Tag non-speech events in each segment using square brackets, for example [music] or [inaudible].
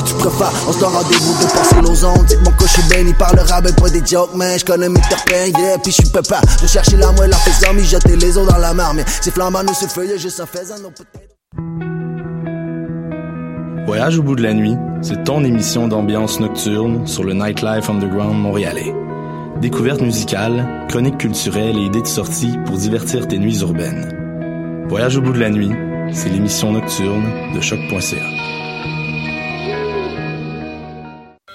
si tu préfères. On se donne rendez-vous de passer nos ondes. Dites-moi que je suis béni par le rabais, pas des jokes, man. Je connais mes terpins, yeah, puis je suis papa. Je chercher la moelle, la fais zombie, jeter les os dans la marmite. C'est flambant, nous, c'est feuille, juste un faisant, nos peut-être. Voyage au bout de la nuit, c'est ton émission d'ambiance nocturne sur le Nightlife Underground montréalais. Découvertes musicales, chroniques culturelles et idées de sortie pour divertir tes nuits urbaines. Voyage au bout de la nuit, c'est l'émission nocturne de choc.ca.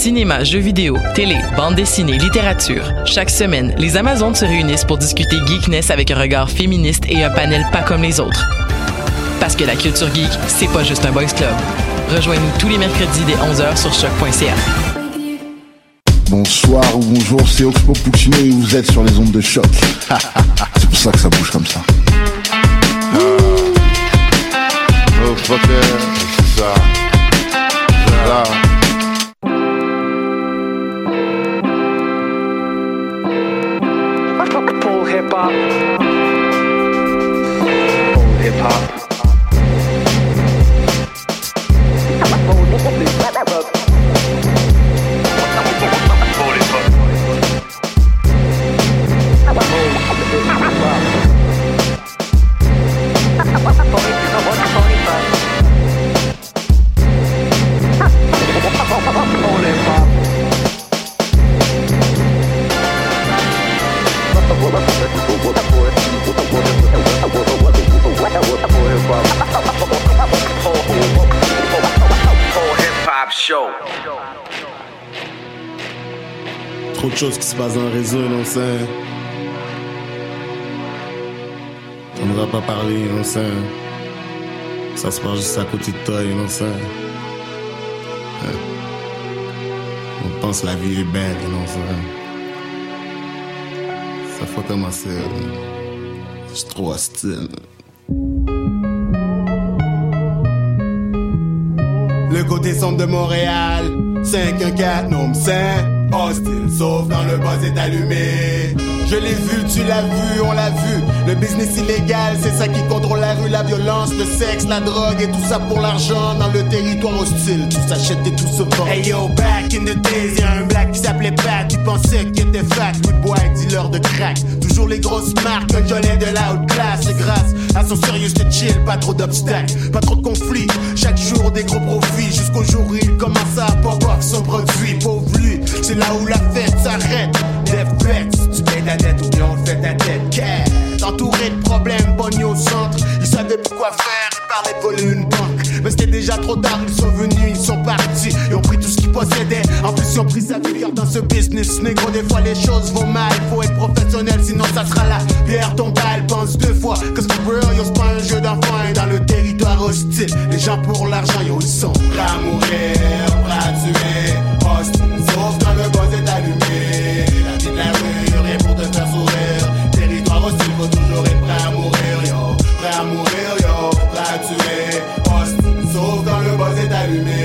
Cinéma, jeux vidéo, télé, bande dessinée, littérature. Chaque semaine, les Amazones se réunissent pour discuter geekness avec un regard féministe et un panel pas comme les autres. Parce que la culture geek, c'est pas juste un boys club. Rejoignez-nous tous les mercredis dès 11h sur choc.ca. Bonsoir ou bonjour, c'est Oxpo Puccino et vous êtes sur les ondes de choc. [laughs] c'est pour ça que ça bouge comme ça. Oh fucker, c'est ça. Se le réseau, non c'est. On ne va pas parler, non c'est. Ça se passe juste à côté de toi, non c'est. On pense la vie est belle, non c'est. Ça faut commencer. Suis trop hostile. Le côté sombre de Montréal, 514, non c'est hostile, sauf quand le buzz est allumé. Je l'ai vu, tu l'as vu, on l'a vu. Le business illégal, c'est ça qui contrôle la rue, la violence, le sexe, la drogue et tout ça pour l'argent dans le territoire hostile. Tout s'achète et tout se vend. Hey yo, back in the days, y'a un black qui s'appelait Pat, qui pensait qu'il était fat. Good boy, dealer de crack. Toujours les grosses marques, un jolet de la haute classe. Et grâce à son sérieux, de chill, pas trop d'obstacles, pas trop de conflits. Chaque jour, des gros profits, jusqu'au jour où il commence à pop son produit. Pauvre lui, c'est là où la fête s'arrête. Tu payes la dette ou bien on fait ta tête. Quête, entouré de problèmes, pogné au centre. Ils savaient plus quoi faire, ils parlaient voler une banque. Mais c'était déjà trop tard, ils sont venus, ils sont partis. Ils ont pris tout ce qu'ils possédaient. En plus, ils ont pris sa vie dans ce business. Négro, des fois les choses vont mal. Faut être professionnel, sinon ça sera la pierre tombale. Pense deux fois que real, yo, c'est pas un jeu d'enfant. Et dans le territoire hostile, les gens pour l'argent, yo, ils sont prêts à mourir, prêts à tuer. Hostile, sauf quand le buzz est allumé. La rue, rien pour te faire sourire. Territoire hostile, faut toujours être prêt à mourir, yo. Prêt à mourir, yo. Prêt à tuer. Sauf quand le buzz est allumé.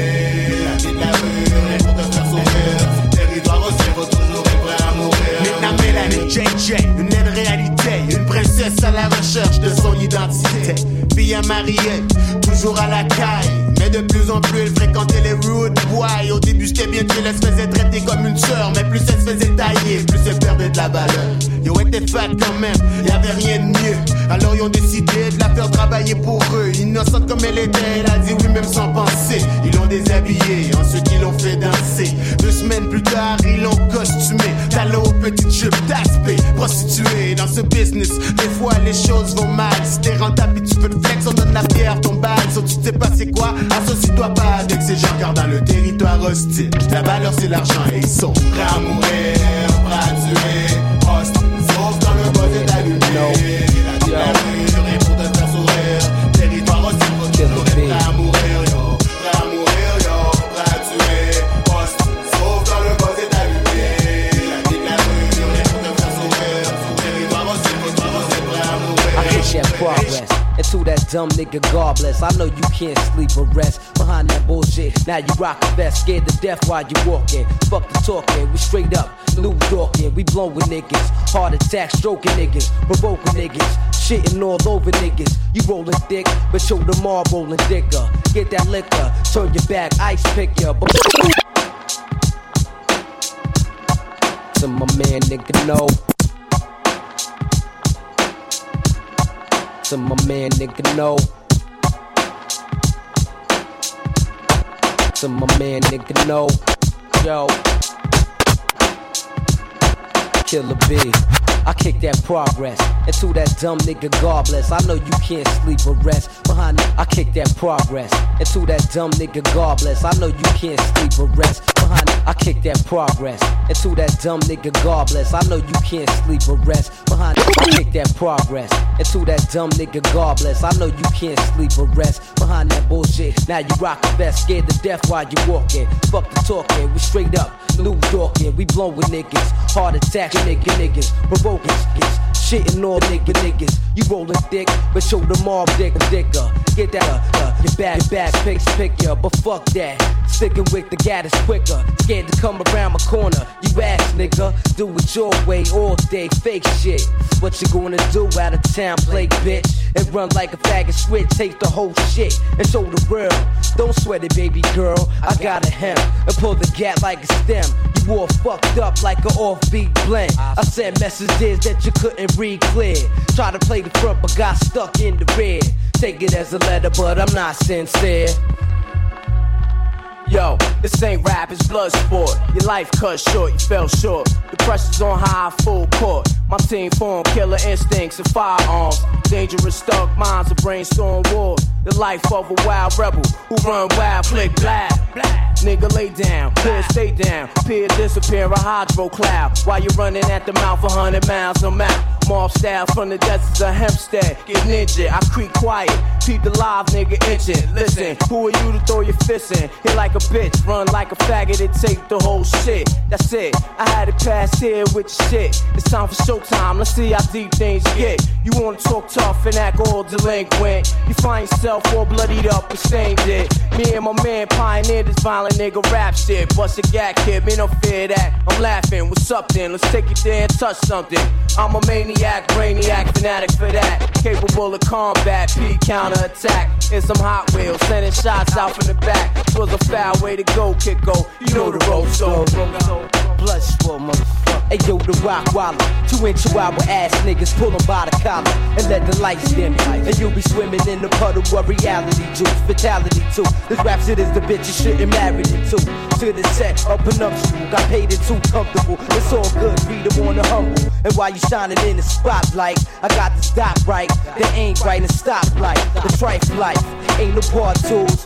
La vie de la rue, rien pour te faire sourire. Territoire hostile, faut toujours être prêt à mourir. Maintenant, Mélanie, JJ, une laide réalité. Une princesse à la recherche de son identité. Fille à marier, toujours à la caille. Mais de plus en plus, elle fréquentait les rude boys. Au début, j'étais bien chill, elle se faisait traiter comme une sœur. Mais plus elle se faisait tailler, plus elle perdait de la valeur. Yo, était fat quand même, y avait rien de mieux. Alors ils ont décidé de la faire travailler pour eux. Innocente comme elle était, elle a dit oui, même sans penser. Ils l'ont déshabillée, ensuite ils l'ont fait danser. Deux semaines plus tard, ils l'ont costumé. Talon aux petites jupes d'aspect, prostituée dans ce business. Des fois, les choses vont mal. Si t'es rentable, tu peux te flex, on donne la pierre, ton balle. So, tu sais pas c'est quoi, associe-toi pas avec ces gens, car dans le territoire hostile, la valeur c'est l'argent et ils sont prêts à mourir, prêts à tuer, sauf dans le that dumb nigga, God bless. I know you can't sleep or rest behind that bullshit. Now you rock a vest, scared to death while you walking. Fuck the talking, we straight up New Yorkin'. We blowin' niggas, heart attack, stroking niggas, provoking niggas, shitting all over niggas. You rolling thick, but show them all rolling thicker. Get that liquor, turn your back, ice pick ya. [laughs] To my man, nigga, no. To my man, nigga, no. To my man, nigga, no. Yo. Killer B. I kick that progress. And to that dumb nigga, God bless. I know you can't sleep or rest. Behind it, I kick that progress. And to that dumb nigga, God bless. I know you can't sleep or rest. Behind it, I kick that progress. And to that dumb nigga, God bless. I know you can't sleep or rest. Behind it, I kick that progress. And to that dumb nigga, God bless. I know you can't sleep or rest. Behind that bullshit. Now you rock a vest, scared to death while you walking. Fuck the talking, we straight up New Yorkin'. We blowing niggas, heart attack nigga niggas, provoking niggas. Shitting all nigga niggas. You rollin' thick, but show them all dick dicker. Get that uh, uh, your back, your back, pick, pick ya, but fuck that. Sticking with the gat is quicker. Scared to come around my corner. You ass nigga, do it your way all day, fake shit. What you gonna do out of town, play bitch? And run like a faggot switch, take the whole shit and show the world. Don't sweat it, baby girl. I got a hem and pull the gat like a stem. You all fucked up like an offbeat blend. I sent messages that you couldn't read clear. Try to play the front, but got stuck in the rear. Take it as a letter, but I'm not sincere. Yo, this ain't rap, it's blood sport. Your life cut short, you fell short. The pressure's on high, full court. My team form killer instincts and firearms. Dangerous stuck minds, a brainstorm war. The life of a wild rebel who run wild, flick black. Nigga, lay down, peer, stay down. Peer, disappear, a hydro cloud. While you running at the mouth, a hundred miles a mile. Mob style from the deserts of Hempstead. Get ninja, I creep quiet. Peep the live nigga itching. Listen, who are you to throw your fist in? Hit like a bitch, run like a faggot and take the whole shit. That's it. I had it pass here with your shit. It's time for showtime. Let's see how deep things get. You wanna talk tough and act all delinquent. You find yourself all bloodied up and stained it. Me and my man pioneered this violent nigga rap shit. Bust a gag kid, me no fear that. I'm laughing. What's up then? Let's take it there and touch something. I'm a maniac, brainiac, fanatic for that. Capable of combat, P counter attack. In some Hot Wheels, sending shots out from the back. Was a foul way to go, kick go. You know the rope, so. Blood sport, motherfucker. Hey yo, the rock waller. Two inch chihuahua ass niggas pull 'em by the collar and let the lights dim. And you'll be swimming in the puddle of reality juice. Fatality too. This rap shit is the bitch you shouldn't marry it to. To the set, up and up, got paid it too comfortable. It's all good, read 'em on the humble. And while you shining in the spotlight, I got the stop right. They ain't right and stop light. The trife life ain't no part tools.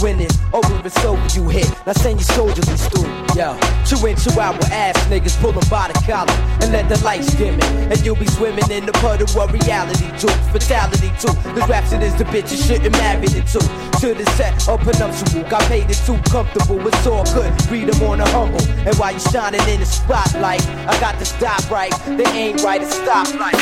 When it's over, it's over, you hit. Now send your soldiers in school. Yo, two inch chihuahua ass niggas pull 'em by the collar and let the lights dim it. And you'll be swimming in the puddle of reality too. Fatality too. This rap the bitch you shouldn't marry it to. To the set, open up some got paid it too comfortable. It's all good, read 'em on the humble. And while you shining in the spotlight, I got to stop right. They ain't right at stoplight.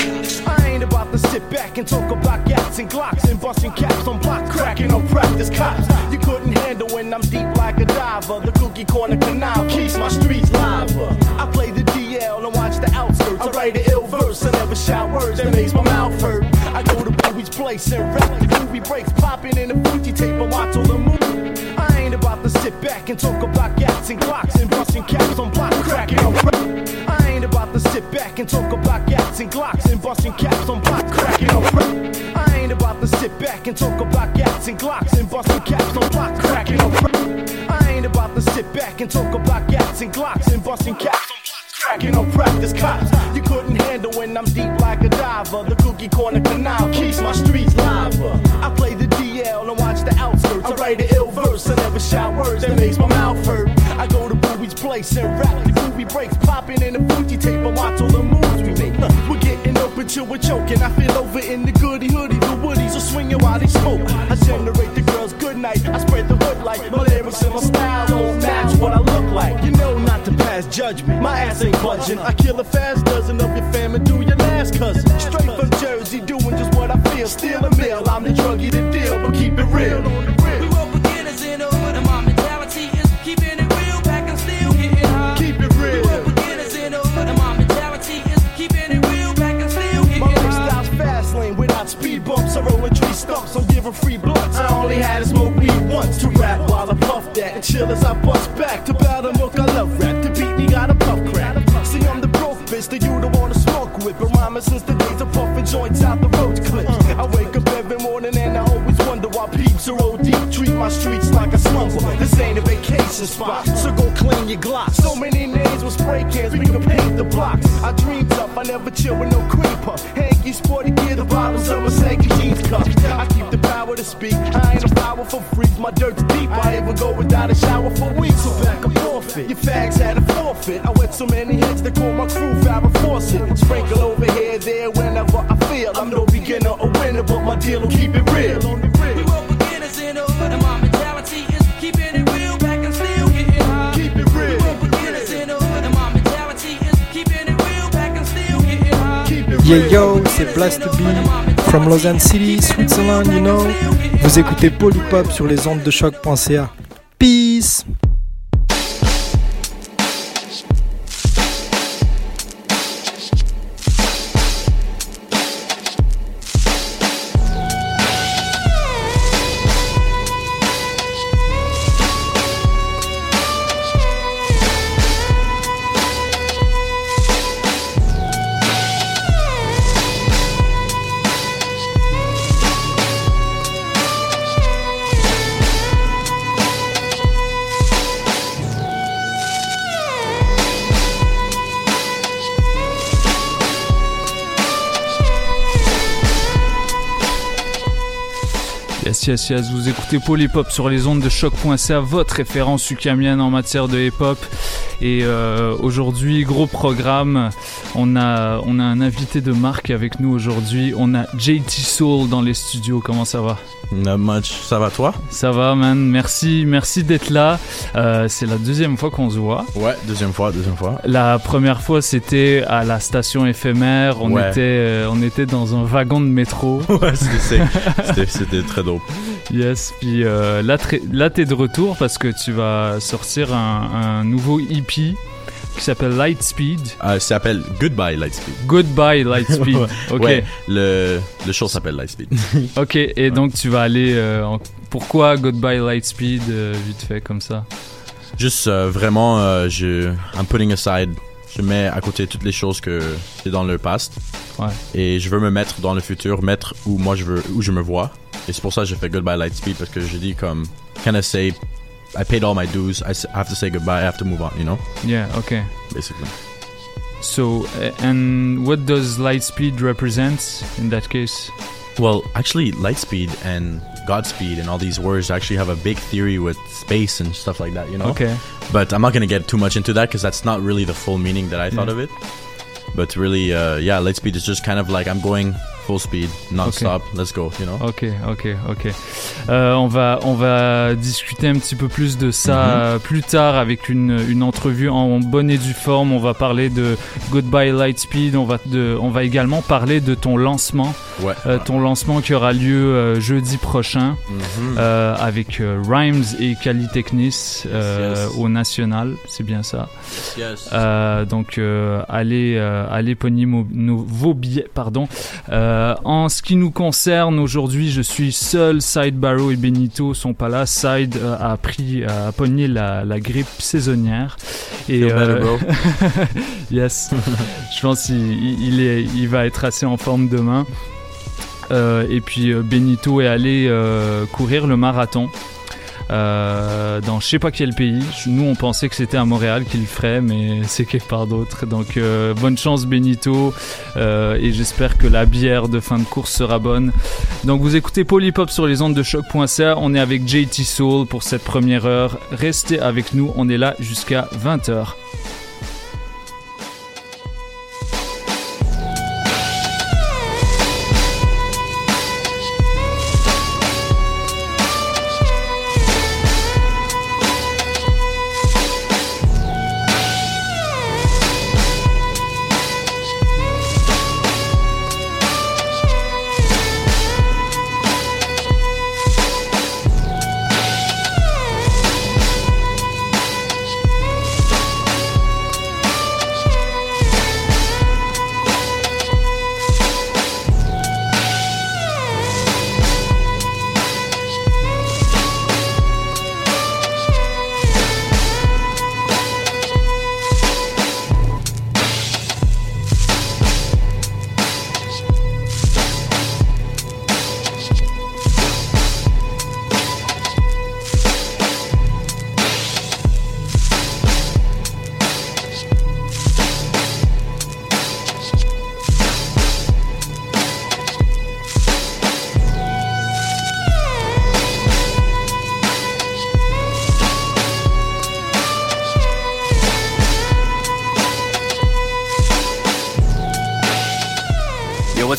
I ain't about to sit back and talk about gats and glocks and busting caps on block cracking on practice cops. You couldn't handle when I'm deep like a diver. The cookie corner canal keeps my streets lava. I play the DL and watch the outskirts. I write an ill verse, I never shout words that makes my mouth hurt. I go to Bowie's place and rap. The movie breaks popping in the Fuji tape and watch all the movie. I ain't about to sit back and talk about gats and clocks and busting caps on block cracking on rap. I ain't about to sit back and talk about gats and glocks and busting caps on block cracking on rap. I ain't about to sit back and talk about gats and glocks and busting caps on block cracking on rap. I ain't about to sit back and talk about gats and glocks and busting caps on block cracking on practice cops. You couldn't handle when I'm deep like a diver. The cookie corner canal keeps my streets lava. I play the DL and watch the outskirts. I write an ill verse, I never shout words that makes my mouth hurt. I go to Bowie's place and rap. The movie breaks popping in the Fuji tape and watch all the moves we make. We're up until we're choking. I feel over in the goody hoodie. The woodies are swinging while they smoke. I generate the girls good night. I spread the hood like my lyrics and my style don't match what I look like. You know not to pass judgment. My ass ain't budging. I kill a fast dozen of your fam and do your last cousin. Straight from Jersey, doing just what I feel. Steal a meal. I'm the druggie to deal, but keep it real. Tree stumps, I'm free blunts. I only had to smoke weed once to rap while I puff that. And chill as I bust back to battle milk. I love rap. To beat me, got a puff crack. See, I'm the broke bitch that you don't wanna smoke with. But rhyming since the days of puffing joints out the road clips. I wake up every morning are OD. Treat my streets like a slumber. This ain't a vacation spot, so go clean your Glock. So many names with spray cans, we can paint the blocks. I dreamed up, I never chill with no creeper. Hanky, sporty gear, the bottles of Mercedes jeans cup. I keep the power to speak. I ain't a powerful freak, my dirt's deep. I even go without a shower for weeks. So back and forfeit. Your fags had a forfeit. I wet so many heads they call my crew Farrah Fawcett. Sprinkle over here, there, whenever I feel. I'm no beginner or winner, but my deal will keep it real. Yeah yo, c'est Blast to Be from Lausanne City, Switzerland, you know. Vous écoutez Polypop sur les ondes de choc.ca. Peace. Vous écoutez Polypop sur les ondes de choc.ca, votre référence ukamienne en matière de hip-hop. Et euh, aujourd'hui, gros programme, on a, on a un invité de marque avec nous aujourd'hui. On a JT Soul dans les studios, comment ça va? Not much. Ça va toi? Ça va, man. Merci, merci d'être là. Euh, c'est la deuxième fois qu'on se voit. Ouais, deuxième fois, deuxième fois. La première fois, c'était à la station éphémère. On, Ouais. était, euh, on était dans un wagon de métro. [laughs] Ouais, c'était- très dope. Yes, puis euh, là, t'es de retour parce que tu vas sortir un, un nouveau EP qui s'appelle Lightspeed. Euh, ça s'appelle Goodbye Lightspeed. Goodbye Lightspeed. [laughs] Ok. Ouais, le, le show s'appelle Lightspeed. [laughs] Ok, et donc tu vas aller. euh, en- Pourquoi Goodbye Lightspeed euh, vite fait comme ça? Juste vraiment, je, I'm putting aside, je mets à côté toutes les choses que c'est dans le past. Ouais. Et je veux me mettre dans le futur, mettre où moi je veux, où je me vois. Et c'est pour ça que j'ai fait Goodbye Lightspeed parce que je dis comme, can I say, I paid all my dues, I have to say goodbye, I have to move on, you know? Yeah, ok. Basically. So, uh, and what does Lightspeed represent in that case Well, actually, Lightspeed and Godspeed and all these words actually have a big theory with space and stuff like that, you know? Okay. But I'm not going to get too much into that because that's not really the full meaning that I thought Yeah. of it. But really, uh, yeah, Lightspeed is just kind of like I'm going full speed, non-stop, let's go, you know? Ok, ok, ok. Euh, on va on va discuter un petit peu plus de ça Mhm. euh, plus tard avec une, une entrevue en bonne et due forme. On va parler de Goodbye Lightspeed. On va de, on va également parler de ton lancement, Ouais. Euh, ton lancement qui aura lieu euh, jeudi prochain Mhm. avec Rhymes et Cali Technis euh, yes. au National. C'est bien ça. Yes. Donc allez allez pogner vos billets pardon. Euh, Euh, en ce qui nous concerne, aujourd'hui, je suis seul. Side Barrow et Benito sont pas là. Side euh, a pris, a pogné la, la grippe saisonnière. Et bro. [laughs] yes, je pense qu'il il est, il va être assez en forme demain. Euh, et puis euh, Benito est allé euh, courir le marathon. Euh, dans je sais pas quel pays. Nous, on pensait que c'était à Montréal qu'il ferait, mais c'est quelque part d'autre. Donc, euh, bonne chance, Benito. euh, et j'espère que la bière de fin de course sera bonne. Donc, vous écoutez Polypop sur les ondes de choc.ca. On est avec JT Soul pour cette première heure. Restez avec nous. On est là jusqu'à 20h.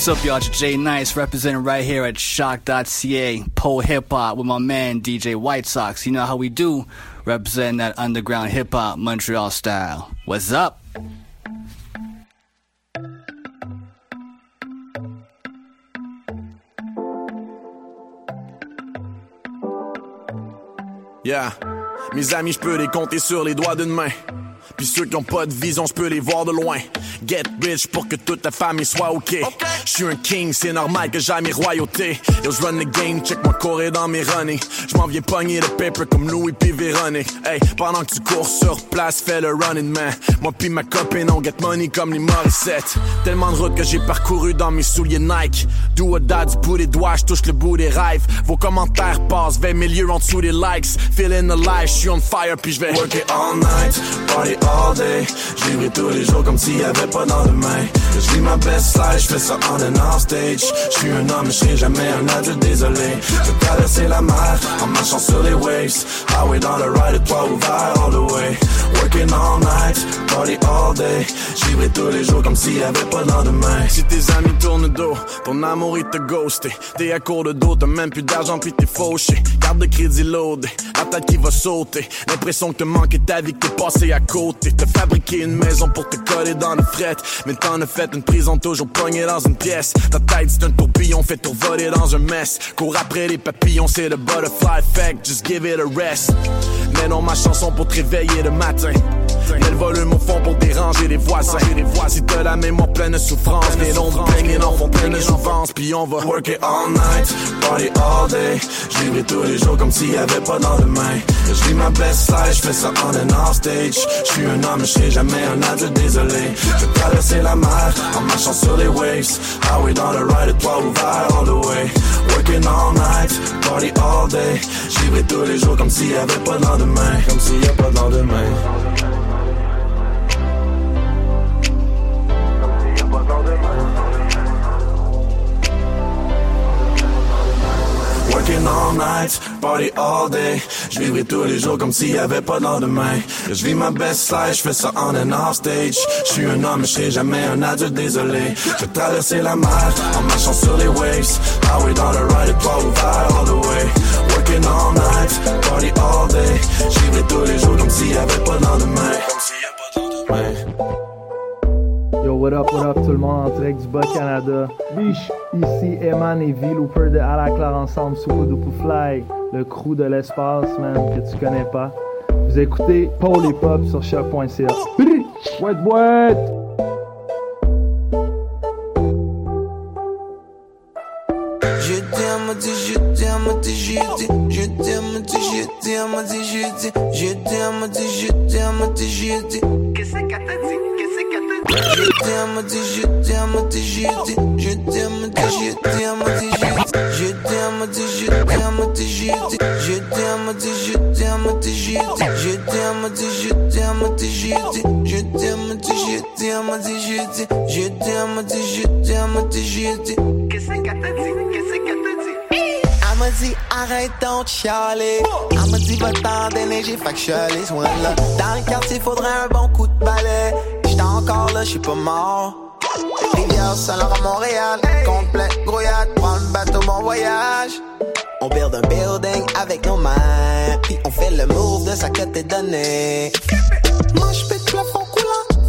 What's up, y'all? It's Jay Nice representing right here at Shock.ca, Pole Hip Hop with my man DJ White Sox. You know how we do, representing that underground hip hop Montreal style. What's up? Yeah. Mes amis, je peux les compter sur les doigts d'une main. Puis ceux qui ont pas de vision, je peux les voir de loin. Get rich pour que toute ta famille soit ok. Je suis un king, c'est normal que j'ai mes royautés. Yo, je run the game, check moi courir dans mes running. Je m'en viens pogner le paper comme Louis P. Véronique. Hey, pendant que tu cours sur place, fais le running man. Moi pis ma copine, on get money comme les Morissette. Tellement de routes que j'ai parcouru dans mes souliers Nike. Do or die du bout des doigts, je touche le bout des rêves. Vos commentaires passent 20 milieux en dessous des likes. Feeling alive, je suis on fire puis je vais work it all night, party all day. Tous les jours comme s'il y avait pas dans demain. Je vis ma best life, je fais ça on and off stage. Je suis un homme, je serai jamais un adulte, désolé. Je traverser la mer en marchant sur les waves. Highway dans le ride, toit ouvert all the way. Working all night, party all day. Je vivrai tous les jours comme s'il y avait pas dans demain. Si tes amis tournent dos, ton amour il te ghosté. T'es à court de dos, t'as même plus d'argent puis t'es fauché. Carte de crédit loadé, la tête qui va sauter. L'impression que te manquait ta vie, que t'es passé à côté. T'as fabriqué une maison pour te coller dans le fret. Mais t'en as fait une prison toujours pognée dans une pièce. Ta tête c'est un tourbillon fait tout voler dans un mess. Cours après les papillons, c'est le butterfly effect. Just give it a rest. Mais non, ma chanson pour te réveiller le matin. Mets le volume au fond pour déranger les voisins? Si t'as la mémoire pleine de souffrance, les noms baignent en font pleine de jouvence. Puis on va work it all night, party all day. Je vivrai tous les jours comme s'il y avait pas dans demain. Je vis ma best life, je fais ça on and off stage. Je suis un homme, je serai jamais un adulte, désolé. Je traverser la mer en marchant sur les waves. Highway dans le ride, toit ouvert all the way. Working all night, party all day. Je vivrai tous les jours comme s'il y avait pas dans demain. Comme s'il y a pas dans demain. Working all night, party all day. Je vivrai tous les jours comme s'il y avait pas de lendemain. Je vis ma best life, je fais ça on and off stage. Je suis un homme, je jamais un adulte, désolé. Je traverser la mer en marchant sur les waves. Highway dans le ride, toit ouvert all the way. Working all night, party all day. Je vivrai tous les jours comme s'il y avait pas de lendemain. Comme s'il y de lendemain. Yo, what up, what up, tout le monde en direct du Bas-Canada. Biche! Ici Eman et V, Looper de À la Claire ensemble sous Woodoo Fly, le crew de l'espace, man, que tu connais pas. Vous écoutez Paul et Pop sur. Boîte, boîte! dit, je t'aime, dit, je t'aime, je t'aime, je t'aime. Qu'est-ce qu'elle t'a dit? Je t'aime, dit, je t'aime, dit, je t'aime, je t'aime, dit, je t'aime, dit, je t'aime, je t'aime, je t'aime, je t'aime, je t'aime, je t'aime, je t'aime, je t'aime, je t'aime, je t'aime, je t'aime, je t'aime, je t'aime, je t'aime, je dit arrête chialer Fait que je là. Dans le quartier faudrait un bon coup de balai J'étais encore là, j'suis pas mort. Rivière Saint-Laurent à Montréal Complet, grouillade, prends le bateau, bon voyage. On build un building avec nos mains Puis on fait le move de ça que t'es donné Moi j'pète le fond coulant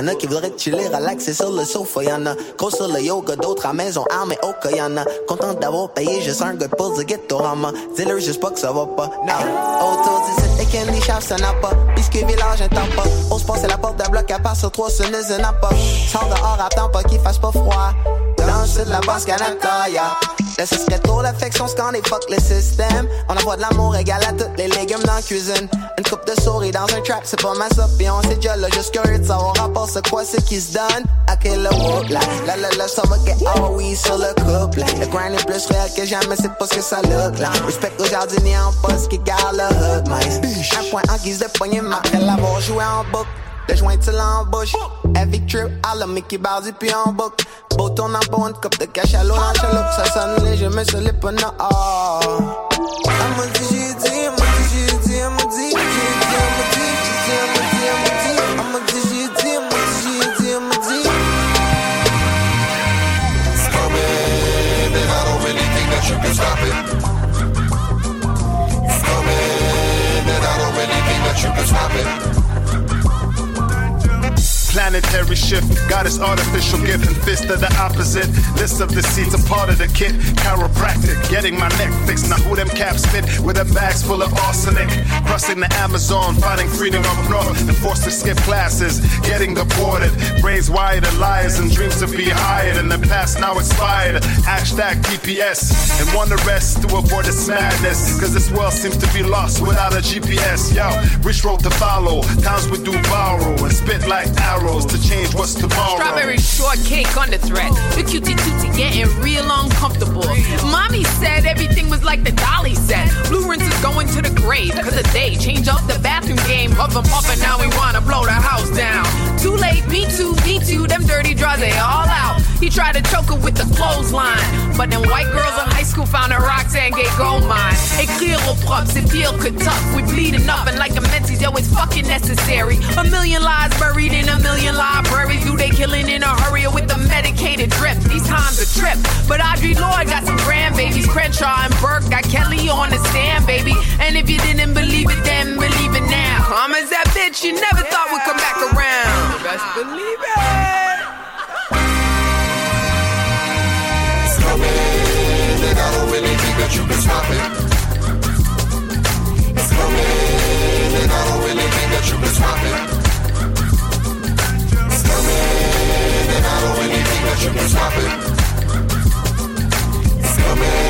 Y'en a qui voudraient chiller, relaxer sur le sofa. Y'en a gros sur le yoga, d'autres à maison, armés au cas. Content d'avoir payé juste un gars pour the Ghettorama. Dis-leur juste pas que ça va pas. Hey, autour d'ici, les candy shops, ça n'a pas. Biscuit village, un temps pas. On se passe la porte d'un bloc à part sur trois, ce n'est n'a pas. Sors dehors, attends pas qu'il fasse pas froid. Le sud de la basse Canada, yeah. Ce serait trop l'affection, qu'on est fuck le système. On envoie de l'amour égal à tous les légumes dans la cuisine. Une coupe de souris dans un trap, c'est pas ma soupe. Et on s'est déjà là, juste curieux de savoir rapport, c'est quoi ce qui se donne. À quel whoop, là, là, là, là, ça va get all oui sur le couple. Le grind est plus réel que jamais, c'est pas ce que ça look là. Respect aux jardiniers en poste qui garde le hood, mais un point en guise de poignée, après l'avoir joué en boucle. Le joint tu l'embauche Heavy trip à la Mickey Bardi puis en boucle Beau en une coupe de cash à l'eau dans chaloupe Ça sonne léger mais sur les panneaux oh. Elle m'a dit j'ai dit, elle m'a dit j'ai dit, elle m'a dit J'ai dit, elle m'a dit, it It's coming and I don't really think that you can stop it Planetary shift, goddess artificial gift, and fist of the opposite. List of the seats, a part of the kit. Chiropractic, getting my neck fixed. Now who them caps fit with them bags full of arsenic? Crossing the Amazon, finding freedom up north, and forced to skip classes, getting deported. Brains wired to liars and dreams to be hired. In the past, now expired. Hashtag TPS, and one arrest to avoid this madness. Cause this world seems to be lost without a GPS. Yo, rich road to follow. Times we do borrow and spit like arrows to change what's tomorrow. Strawberry shortcake under threat. The cutie tootie getting real uncomfortable. Mommy said everything was like the dolly said. Blue rinse is going to the grave because of they change up the bathroom game. Up and up and now we wanna blow the house down. Too late, me too, me too. Them dirty draws, they all out. He tried to choke her with the clothesline. But them white girls in high school found a Roxane Gay gold mine. Écrire au propre, c'est pire que tough. We bleeding up and like a menses, yo, it's fucking necessary. A million lies buried in a million libraries. Do they killing in a hurry or with the medicated drip? These times a trip. But Audre Lorde got some grandbabies. Crenshaw and Burke got Kelly on the stand, baby. And if you didn't believe it then, believe it now. I'm as that bitch you never thought would come back around. Best believe it. It's coming and I don't really think that you can stop it It's coming and I don't really think that you can stop it you can stop it. It's coming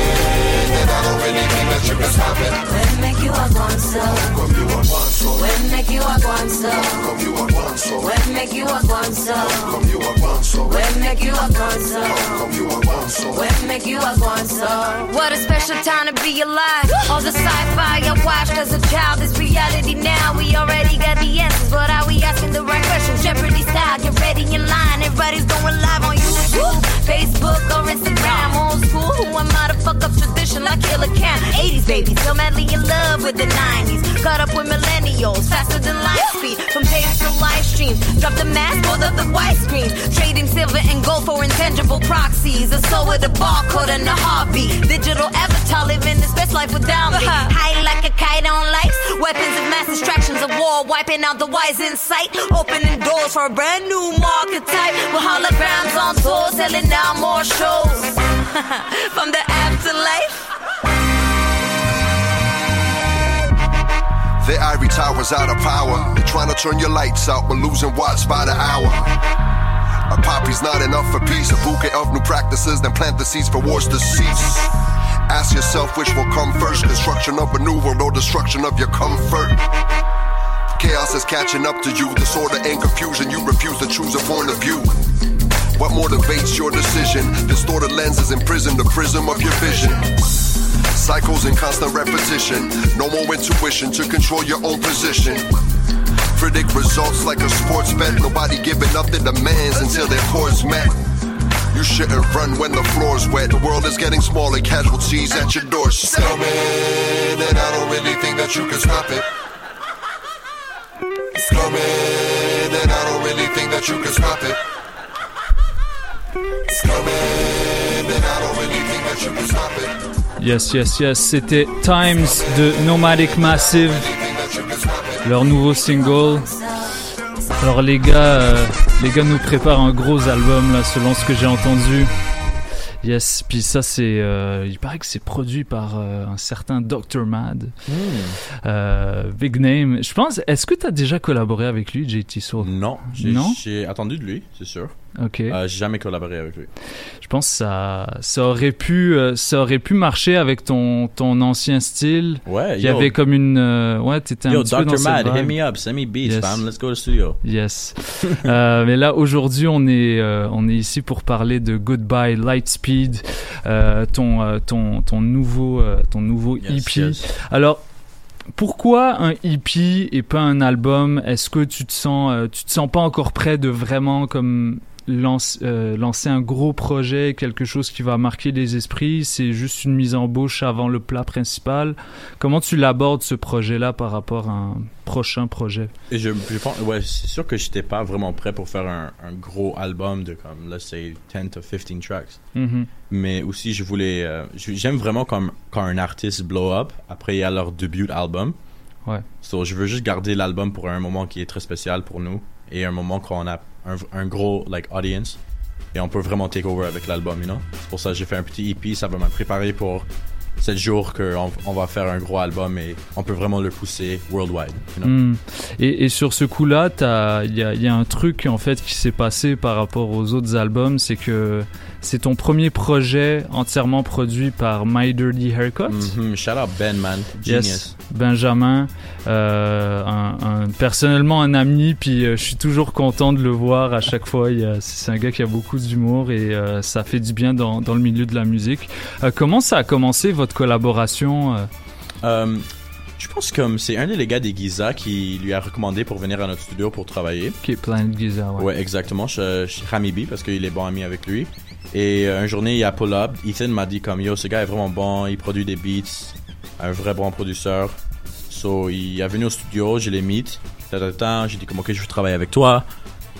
I don't really think that you can stop it. When make you a gonzo Come you a gonzo When make you a gonzo Come you a gonzo When make you a gonzo Come you a gonzo When make you a gonzo Come you a gonzo When make you a gonzo What a special time to be alive. All the sci-fi I watched as a child is reality now. We already got the answers, but are we asking the right questions? Jeopardy style, get ready in line. Everybody's going live on YouTube, Facebook, or Instagram. All school, who am I to fuck up tradition like Killa Cam? 80s baby, still madly in love with the 90s. Caught up with millennials, faster than light speed. From tapes to live streams, drop the mask, both of the white screens. Trading silver and gold for intangible proxies. A soul with a barcode and a heartbeat. Digital avatar living his best life without me. Uh-huh. High like a kite on lights. Weapons of mass distractions of war, wiping out the wise insight. Opening doors for a brand new market type. With holograms on tour, selling out more shows. [laughs] From the afterlife. Their ivory towers out of power. They're trying to turn your lights out, but losing watts by the hour. A poppy's not enough for peace. A bouquet of new practices, then plant the seeds for wars to cease. Ask yourself which will come first construction of a new world or destruction of your comfort. Chaos is catching up to you. Disorder and confusion, you refuse to choose a point of view. What motivates your decision? Distorted lenses imprison the prism of your vision. Cycles in constant repetition. No more intuition to control your own position. Predict results like a sports bet. Nobody giving up their demands until their cores met. You shouldn't run when the floor's wet. The world is getting smaller, casualties at your doorstep. Tell me that I don't really think that you can stop it. Tell me that I don't really think that you can stop it. Tell me that I don't really think that you can stop it. Yes, yes, yes, c'était Times de Nomadic Massive, leur nouveau single. Alors les gars, euh, les gars nous préparent un gros album là, selon ce que j'ai entendu. Yes, puis ça c'est, euh, il paraît que c'est produit par euh, un certain Dr Mad, Euh, big name. Je pense. Est-ce que tu as déjà collaboré avec lui, JT Soul? Non, j'ai non? j'ai attendu de lui, c'est sûr. Ok. Euh, j'ai jamais collaboré avec lui. Je pense que ça, ça aurait pu, euh, ça aurait pu marcher avec ton, ton ancien style. Ouais, Il y avait comme une, euh, ouais, t'étais un Yo, petit peu dans Dr. cette Mad, hit vibe. me up, send me beats, Yes. fam. Let's go to the studio. Yes. [laughs] Euh, mais là, aujourd'hui, on est, euh, on est ici pour parler de Goodbye Lightspeed, euh, ton, euh, ton, ton nouveau, euh, ton nouveau Yes, EP. yes. Alors, pourquoi un EP et pas un album? Est-ce que tu te sens, euh, tu te sens pas encore prêt de vraiment comme lance- euh, lancer un gros projet, quelque chose qui va marquer les esprits C'est juste une mise en bouche avant le plat principal. Comment tu l'abordes ce projet-là par rapport à un prochain projet? Et je, je pense, ouais, c'est sûr que j'étais pas vraiment prêt pour faire un, un gros album de comme, let's say, 10 to 15 tracks. Mhm. Mais aussi, je voulais, euh, j'aime vraiment comme, quand un artiste blow up, après il y a leur debut album. Ouais. So, je veux juste garder l'album pour un moment qui est très spécial pour nous et un moment quand on a un, gros, like, audience et on peut vraiment take over avec l'album, you know? C'est pour ça que j'ai fait un petit EP, ça va me préparer pour 7 jours qu'on on va faire un gros album et on peut vraiment le pousser worldwide, you know? Hmm. Et, sur ce coup-là, il y y a un truc en fait qui s'est passé par rapport aux autres albums, c'est que c'est ton premier projet entièrement produit par My Dirty Haircut? Mhm, Shout out Ben, man. Genius. Yes, Benjamin, euh, un, un- personnellement un ami, puis euh, je suis toujours content de le voir à chaque fois. C'est un gars qui a beaucoup d'humour et euh, ça fait du bien dans, dans le milieu de la musique. Comment ça a commencé votre collaboration je pense que c'est un des gars des Giza qui lui a recommandé pour venir à notre studio pour travailler. Ok, Planet Giza, ouais. Ouais, exactement. Rami B parce qu'il est bon ami avec lui. Et euh, un journée, il a pull up. Ethan m'a dit comme yo, ce gars est vraiment bon, il produit des beats, un vrai bon producteur. So, il est venu au studio, je l'ai meet. J'ai dit comme ok, je veux travailler avec toi.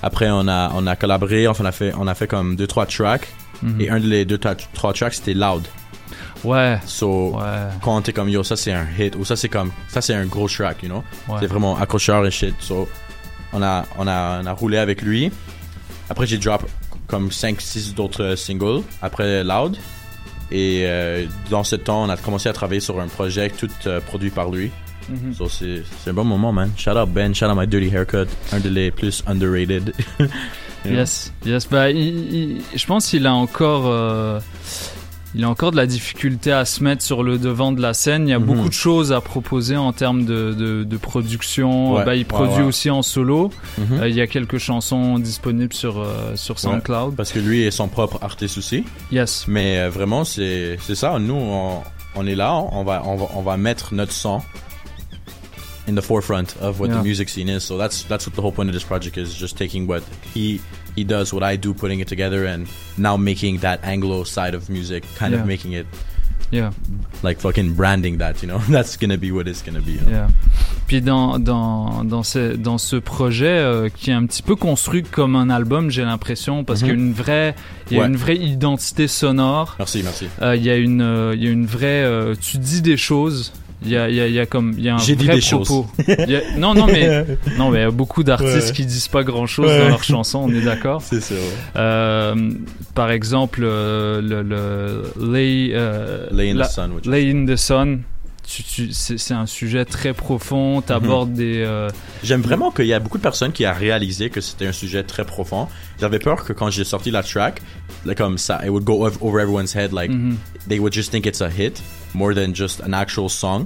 Après, on a on a collaboré, enfin on a fait on a fait comme deux trois tracks. Mhm. Et un deux tra- trois tracks c'était Loud. Ouais. So, quand t'es comme yo, ça c'est un hit ou ça c'est comme ça c'est un gros track, you know? Ouais. C'est vraiment accrocheur et shit. So, on a on a on a roulé avec lui. Après j'ai drop comme 5 6 d'autres singles après Loud. Et euh, dans ce temps, on a commencé à travailler sur un projet tout euh, produit par lui. Mhm. So, c'est un bon moment, man. Shout out Ben, shout out my dirty haircut, un des les plus underrated. Know? [laughs] Yes, yes. Bah, il- il- je pense qu'il a encore, euh, il a encore de la difficulté à se mettre sur le devant de la scène. Il y a Mhm. beaucoup de choses à proposer en termes de, de, de production. Ouais, Bah, il produit ouais. aussi en solo. Mhm. Euh, il y a quelques chansons disponibles sur euh, sur SoundCloud. parce que lui est son propre artiste aussi. Yes. Mais euh, vraiment, c'est c'est ça. Nous, on, on est là. On va, on, va, on va mettre notre son in the forefront of what Yeah. the music scene is. So that's that's what the whole point of this project is, just taking what he he does, what I do, putting it together, and now making that Anglo side of music, kind Yeah. of making it Yeah. like fucking branding that, you know? [laughs] That's gonna be what it's gonna be. You know? Yeah. Puis dans, dans, dans, ce, dans ce projet euh, qui est un petit peu construit comme un album, j'ai l'impression, parce Mhm. qu'il y a une vraie, il y a Ouais. une vraie identité sonore. Merci, merci. Euh, il y a une, euh, il y a une vraie, tu dis des choses. Il y a, y a, y a comme, y a un J'ai dit vrai des propos. y a- non, non, mais, [laughs] non, mais y a beaucoup d'artistes Ouais. qui disent pas grand chose Ouais. dans leurs chansons, on est d'accord. C'est ça. ouais. Euh, par exemple, euh, le, le Lay, euh, Lay in the la- Sun, which- Lay in the Sun. Tu, tu- c'est c'est un sujet très profond. Mhm. des. euh, J'aime vraiment qu'il y a beaucoup de personnes qui a réalisé que c'était un sujet très profond. J'avais peur que quand j'ai sorti la track, like, comme ça, it would go ov- over everyone's head, like Mhm. they would just think it's a hit more than just an actual song.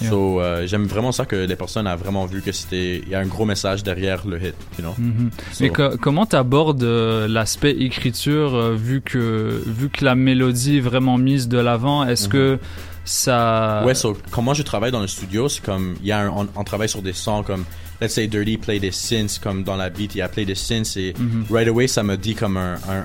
Yeah. So euh, j'aime vraiment ça que les personnes ont vraiment vu que c'était il y a un gros message derrière le hit, you know? Mhm. So- Mais co- comment t'abordes euh, l'aspect écriture euh, vu que vu que la mélodie est vraiment mise de l'avant Est-ce Mhm. que ça Ouais, so, comment je travaille dans le studio, c'est comme, il y a un- on, on travaille sur des sons comme, let's say Dirty play des synths, comme dans la beat, il y a play des synths et Mhm. right away, ça me dit comme un, un,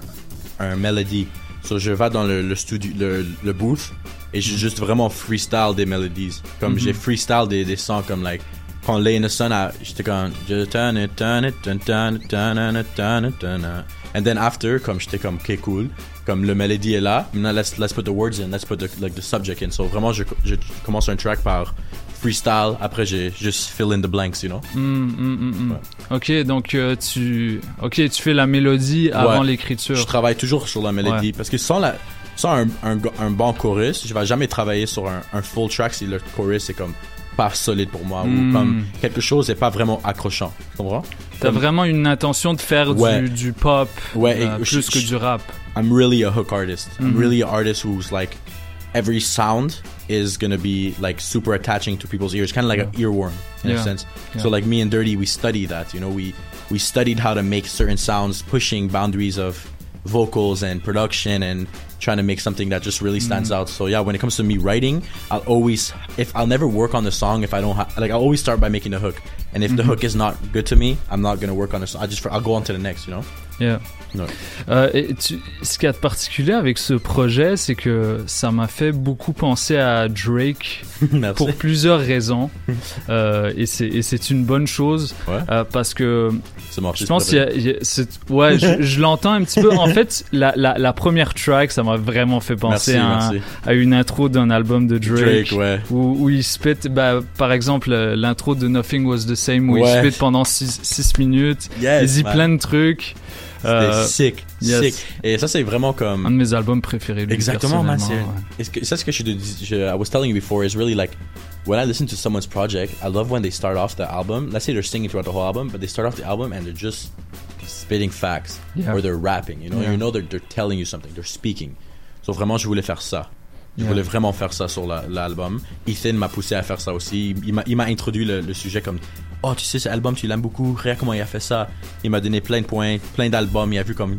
un melody. So, je vais dans le, le studio, le, le booth et j'ai juste vraiment freestyle des melodies. Comme Mhm. j'ai freestyle des, des sons comme, like, quand Lay in the Sun, a- j'étais comme, just turn it, turn it, turn, turn it, turn it, turn it, turn it. And then after, comme j'étais comme, ok, cool. Comme le mélodie est là, maintenant let's, let's put the words in, let's put the, like, the subject in. So vraiment, je, je commence un track par freestyle, après j'ai juste fill in the blanks, you know? Mm, mm, mm, mm. Ok, donc euh, tu, ok, tu fais la mélodie avant Ouais. l'écriture. Je travaille toujours sur la mélodie Ouais. parce que sans la sans un, un, un bon chorus, je vais jamais travailler sur un, un full track si le chorus est comme pas solide pour moi Mm. ou comme quelque chose n'est pas vraiment accrochant. Tu comprends? T'as Comme- vraiment une intention de faire Ouais. du, du pop Ouais, euh, plus que du rap. I'm really a hook artist. I'm Mhm. really an artist who's like every sound is gonna be like super attaching to people's ears, kind of like an earworm in Yeah. a sense. Yeah. So like me and Dirty, we study that. You know, we we studied how to make certain sounds, pushing boundaries of vocals and production, and trying to make something that just really stands Mhm. out. So yeah, when it comes to me writing, I'll always if I'll never work on the song if I don't have like I'll always start by making the hook. And if the Mhm. hook is not good to me, I'm not gonna work on the song. I just I'll go on to the next. You know. Yeah. Ouais. Euh, et tu- ce qu'il y a de particulier avec ce projet, c'est que ça m'a fait beaucoup penser à Drake [laughs] pour plusieurs raisons. [laughs] Euh, et c'est une bonne chose Ouais. euh, parce que je pense y a- il y a- c'est- ouais, je, [laughs] je l'entends un petit peu. En fait, la, la, la première track, ça m'a vraiment fait penser Merci, à, un- merci. à une intro d'un album de Drake, Drake, ouais. où, où il spit, bah, par exemple, l'intro de Nothing Was the Same, où il spit pendant 6 minutes. Yes, il dit man. plein de trucs. C'était Euh, sick, yes. sick. Et ça, c'est vraiment comme. Un de mes albums préférés. lui, Exactement, man. c'est- Ça, ce que je, je- I was telling you before is really like when I listen to someone's project, I love when they start off the album. Let's say they're singing throughout the whole album, but they start off the album and they're just spitting facts Yeah. or they're rapping. You know, Yeah. you know they're, they're telling you something, they're speaking. So vraiment, je voulais faire ça. Je voulais vraiment faire ça sur la- l'album. Ethan m'a poussé à faire ça aussi. Il, m'a- introduit le, le sujet comme Oh, tu sais, cet album, tu l'aimes beaucoup. Regarde comment il a fait ça? Il m'a donné plein de points, plein d'albums. Il a vu comme.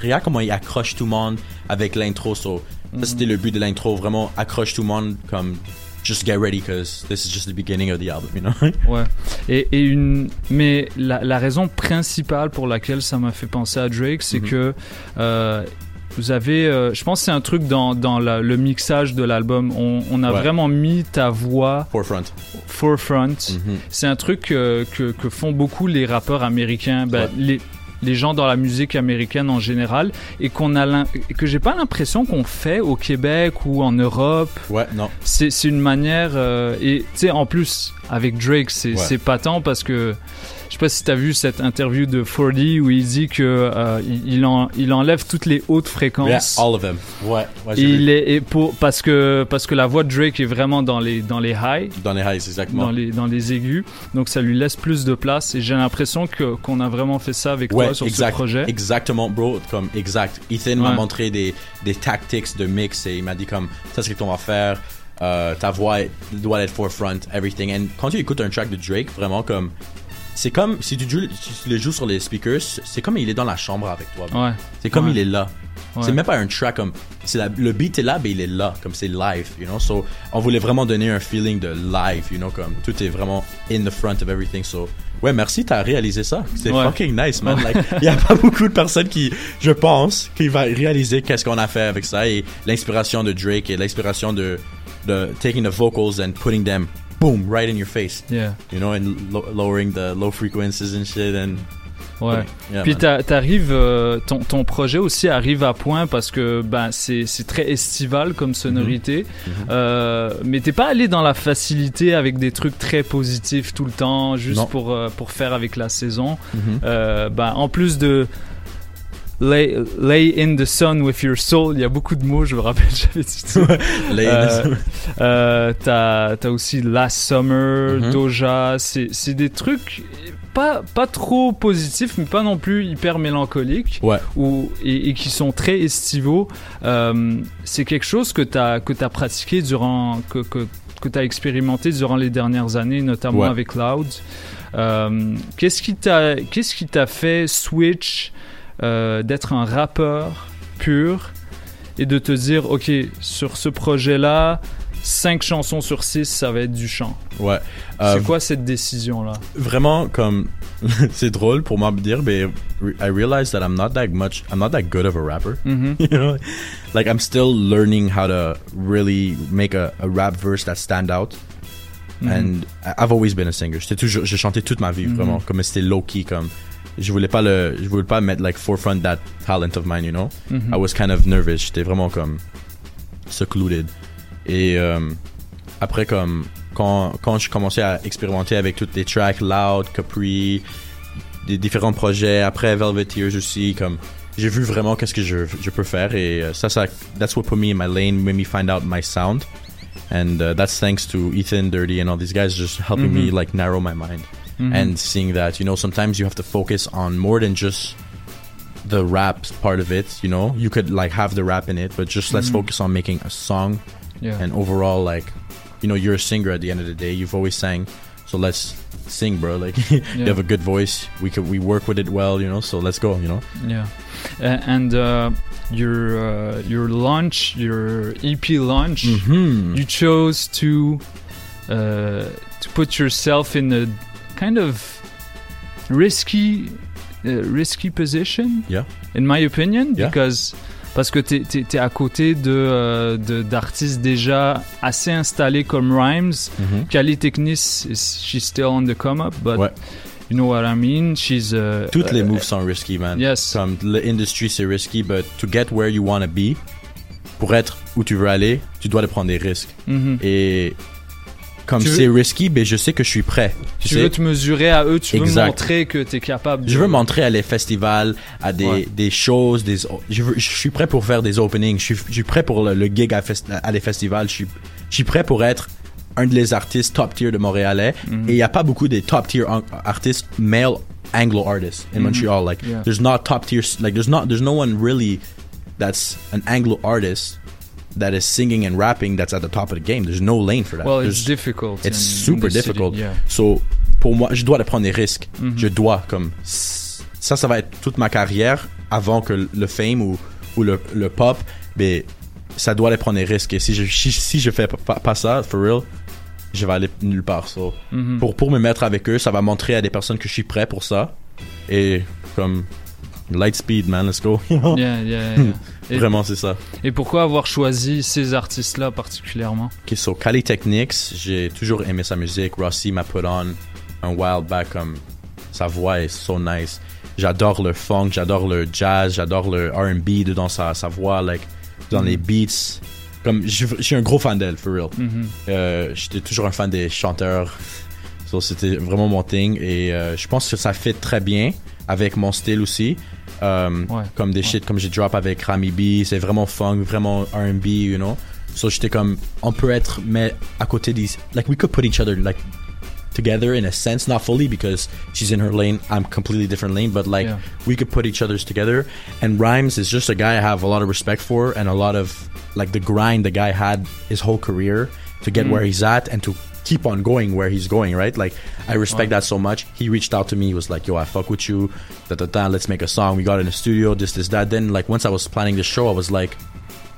Regarde comment il accroche tout le monde avec l'intro. So. Ça, c'était le but de l'intro. Vraiment, accroche tout le monde comme. Just get ready, because this is just the beginning of the album, you know? [laughs] Ouais. Et, et une, mais la, la raison principale pour laquelle ça m'a fait penser à Drake, c'est Mhm. que euh, vous avez, euh, je pense que c'est un truc dans, dans la- le mixage de l'album. On, on a Ouais. vraiment mis ta voix Forefront. forefront. Mhm. C'est un truc euh, que, que font beaucoup les rappeurs américains, ben, Ouais. les, les gens dans la musique américaine en général, et qu'on a que j'ai pas l'impression qu'on fait au Québec ou en Europe. Ouais, non. C'est c'est une manière euh, et tu sais en plus avec Drake c'est Ouais. c'est patent parce que sais pas si t'as vu cette interview de 40 où il dit que euh, il, il en- il enlève toutes les hautes Yeah, fréquences. all of them. Ouais, ouais, vu. il est et pour parce que parce que la voix de Drake est vraiment dans les dans les highs Dans les highs, exactement. dans les dans les aigus donc ça lui laisse plus de place et j'ai l'impression que qu'on a vraiment fait ça avec Ouais, toi sur exact, ce projet Exactement, bro. Comme exact. Ethan m'a montré des, des tactics de mix et il m'a dit comme ça c'est ce qu'on va faire. Euh, ta voix doit être forefront, everything. Et quand tu écoutes un track de Drake, vraiment comme c'est comme si tu, joues, si tu le joues sur les speakers, c'est comme il est dans la chambre avec toi. Ouais. C'est comme Ouais. il est là. Ouais. C'est même pas un track comme c'est la- le beat est là, mais il est là, comme c'est live, you know? So on voulait vraiment donner un feeling de live, you know, comme tout est vraiment in the front of everything. So ouais, merci, t'as réalisé ça. C'est fucking nice, man. Like, il y a pas [laughs] beaucoup de personnes qui, je pense, qui va réaliser qu'est-ce qu'on a fait avec ça et l'inspiration de Drake et l'inspiration de de taking the vocals and putting them boom right in your face. Yeah. You know, and lo- lowering the low frequencies and shit and Ouais. Yeah, Puis t'arrives, euh, ton, ton projet aussi arrive à point parce que ben c'est très estival comme sonorité, Mhm. Euh, mais t'es pas allé dans la facilité avec des trucs très positifs tout le temps, juste Non. pour euh, pour faire avec la saison. Mhm. Ben en plus de Lay, lay in the sun with your soul. Il y a beaucoup de mots, je me rappelle, [laughs] j'avais dit ça. Lay in the Euh, sun. euh, T'as t'as aussi Last Summer, Mhm. Doja. C'est c'est des trucs pas, pas trop positifs, mais pas non plus hyper mélancoliques. Ouais. Ou, et, et qui sont très estivaux. Euh, C'est quelque chose que t'as que as pratiqué durant. que, que, que tu as expérimenté durant les dernières années, notamment Ouais. avec Loud. Euh, Qu'est-ce qui t'a qu'est-ce qui t'a fait switch euh, d'être un rappeur pur et de te dire ok sur ce projet là 5 chansons sur 6 ça va être du chant Ouais. Euh, c'est quoi cette décision là vraiment comme [laughs] c'est drôle pour moi de dire mais I realize that I'm not that much I'm not that good of a rapper Mhm. [laughs] you know? Like I'm still learning how to really make a, a rap verse that stand out Mhm. and I- I've always been a singer j'ai chanté toute ma vie Mhm. vraiment comme c'était low key comme je voulais pas le je voulais pas mettre like forefront that talent of mine you know? Mhm. I was kind of nervous. J'étais vraiment comme secluded. Et euh, après comme quand quand je commençais à expérimenter avec toutes les tracks Loud, Capri, des différents projets après Velvet Tears aussi comme j'ai vu vraiment qu'est-ce que je, je peux faire. Et euh, ça ça that's what put me in my lane made me find out my sound. And uh, that's thanks to Ethan Dirty and all these guys just helping me Mhm. like narrow my mind Mhm. and seeing that you know sometimes you have to focus on more than just the rap part of it you know? You could like have the rap in it but just let's Mhm. focus on making a song. Yeah. and overall like you know you're a singer at the end of the day. You've always sang. So let's sing bro. Like [laughs] you have a good voice. We could we work with it well you know? So let's go you know? Yeah, and uh, your uh, your launch, your EP launch, Mhm. you chose to uh, to put yourself in a kind of risky uh, risky position. Yeah. in my opinion, Yeah. because parce que t'es t'es- t'es à côté de euh, d'artistes déjà assez installés comme Rhymes. Mhm. Kali Technis, is- she's still on the come up, but Ouais. you know what I mean? She's uh, toutes les uh, moves sont risky man Yes. comme l'industrie c'est risky but to get where you want to be pour être où tu veux aller tu dois de prendre des risques Mhm. et comme veux- c'est risky ben je sais que je suis prêt tu, Tu sais? veux te mesurer à eux, tu veux Exact. montrer que tu es capable. De... Je veux montrer à les festivals, à des, Ouais. des choses, des, je, veux- je suis prêt pour faire des openings, je suis, je suis prêt pour le, le gig à, fest- à des festivals, je suis, je suis prêt pour être un des artistes top tier de Montréalais. Mhm. Et il n'y a pas beaucoup des top tier artistes, male Anglo artists in Mhm. Montreal. Like, Yeah. there's not top tier, like, there's not, there's no one really that's an Anglo artist that is singing and rapping that's at the top of the game. There's no lane for that. Well, it's There's- difficult. It's super the city, difficult. yeah. So, pour moi, je dois prendre des risques. Mhm. Je dois, comme, ça, ça va être toute ma carrière avant que le fame ou, ou le, le pop, mais ça doit de prendre des risques. Et si je, si, si je fais pas, pas ça, for real, je vais aller nulle part. So, Mhm. pour, pour me mettre avec eux, ça va montrer à des personnes que je suis prêt pour ça. Et comme, light speed, man, let's go. [laughs] you know? Yeah, yeah, yeah. Et- Vraiment, c'est ça. Et pourquoi avoir choisi ces artistes-là particulièrement? Ok, so Kali Technics, j'ai toujours aimé sa musique. Rossi m'a put on un while back comme sa voix est so nice. J'adore le funk, j'adore le jazz, j'adore le R&B dedans sa, sa voix, like dans les beats. Comme je, je suis un gros fan d'elle, for real. Mhm. Euh, J'étais toujours un fan des chanteurs. So, c'était vraiment mon thing et euh, je pense que ça fit très bien avec mon style aussi. Euh, Ouais, Comme des shit comme j'ai drop avec Rami B, c'est vraiment funk, vraiment R&B, you know. So j'étais comme on peut être mais à côté des like we could put each other like together in a sense, not fully because she's in her lane, I'm completely different lane, but like Yeah. we could put each other's together. And Rhymes is just a guy I have a lot of respect for and a lot of like the grind the guy had his whole career to get Mm. where he's at and to keep on going where he's going, right? Like I respect Ouais. that so much. He reached out to me. He was like, "Yo, I fuck with you. Da, da, da, let's make a song." We got in the studio. This, this, that. Then like once I was planning the show, I was like,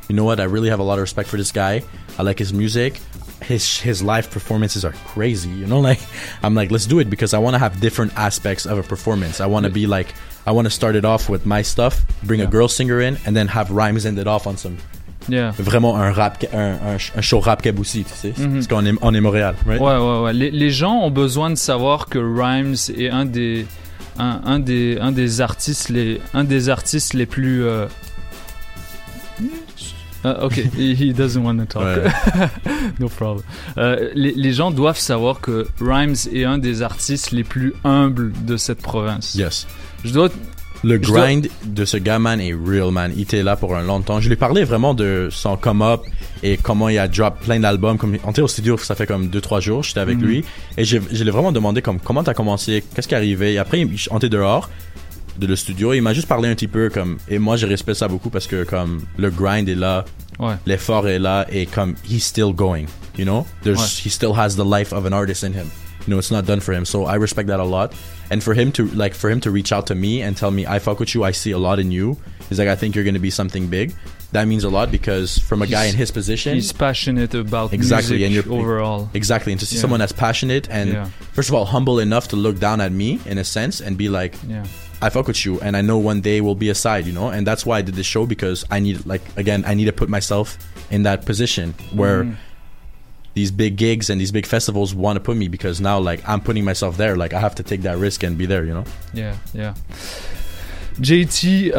you know what? I really have a lot of respect for this guy. I like his music. His his live performances are crazy. You know, [laughs] like I'm like, let's do it because I want to have different aspects of a performance. I want to be like, I want to start it off with my stuff, bring a girl singer in, and then have rhymes end it off on some. Yeah. Vraiment un rap, un, un, un show rap cab aussi, tu sais. Mhm. Parce qu'on est, on est Montréal, right? Ouais, ouais, ouais. Les, les gens ont besoin de savoir que Rhymes est un des, un, un des, un des artistes les, un des artistes les plus. euh, Ah, ok, [laughs] he doesn't want to talk. Ouais. [laughs] no problem. Euh, les, les gens doivent savoir que Rhymes est un des artistes les plus humbles de cette province. Yes. Je dois. Le dois- grind de ce gars, man, est real, man. Il était là pour un long temps. Je lui ai parlé vraiment de son come-up et comment il a drop plein d'albums. Comme, on était au studio, ça fait comme 2-3 jours, j'étais avec Mhm. lui. Et je, je l'ai vraiment demandé comme, comment t'as commencé, qu'est-ce qui est arrivé? Et après, on était dehors de le studio. Il m'a juste parlé un petit peu comme, et moi, je respecte ça beaucoup parce que comme, le grind est là. Ouais. L'effort est là et comme, he's still going. You know? There's, Ouais. he still has the life of an artist in him. You know, it's not done for him. So I respect that a lot. And for him to like for him to reach out to me and tell me I fuck with you, I see a lot in you. He's like, I think you're gonna be something big. That means a lot because from a guy in his position, He's passionate about exactly, and you're overall. exactly, and to see Yeah. someone that's passionate and Yeah. first of all humble enough to look down at me in a sense and be like, Yeah. I fuck with you, and I know one day we'll be aside, you know, and that's why I did this show because I need like again I need to put myself in that position where. Mhm. These big gigs and these big festivals want to put me because now, like, I'm putting myself there. Like, I have to take that risk and be there, you know? Yeah, yeah. JT,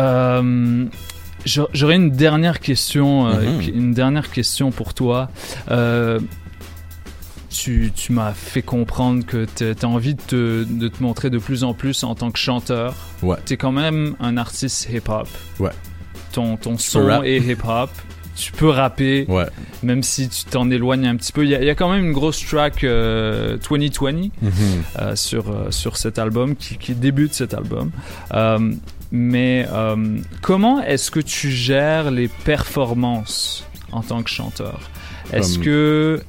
j'a- j'aurais une dernière question, euh, Mhm. une dernière question pour toi. Euh, tu tu m'as fait comprendre que tu as envie de te, de te montrer de plus en plus en tant que chanteur. Ouais. Tu es quand même un artiste hip-hop. Ouais. Ton, son est hip-hop. [laughs] Tu peux rapper, Ouais. même si tu t'en éloignes un petit peu. Il y, a- il y a quand même une grosse track euh, 2020 Mhm. euh, sur, euh, sur cet album, qui, qui débute cet album. Euh, mais euh, comment est-ce que tu gères les performances en tant que chanteur? Est-ce que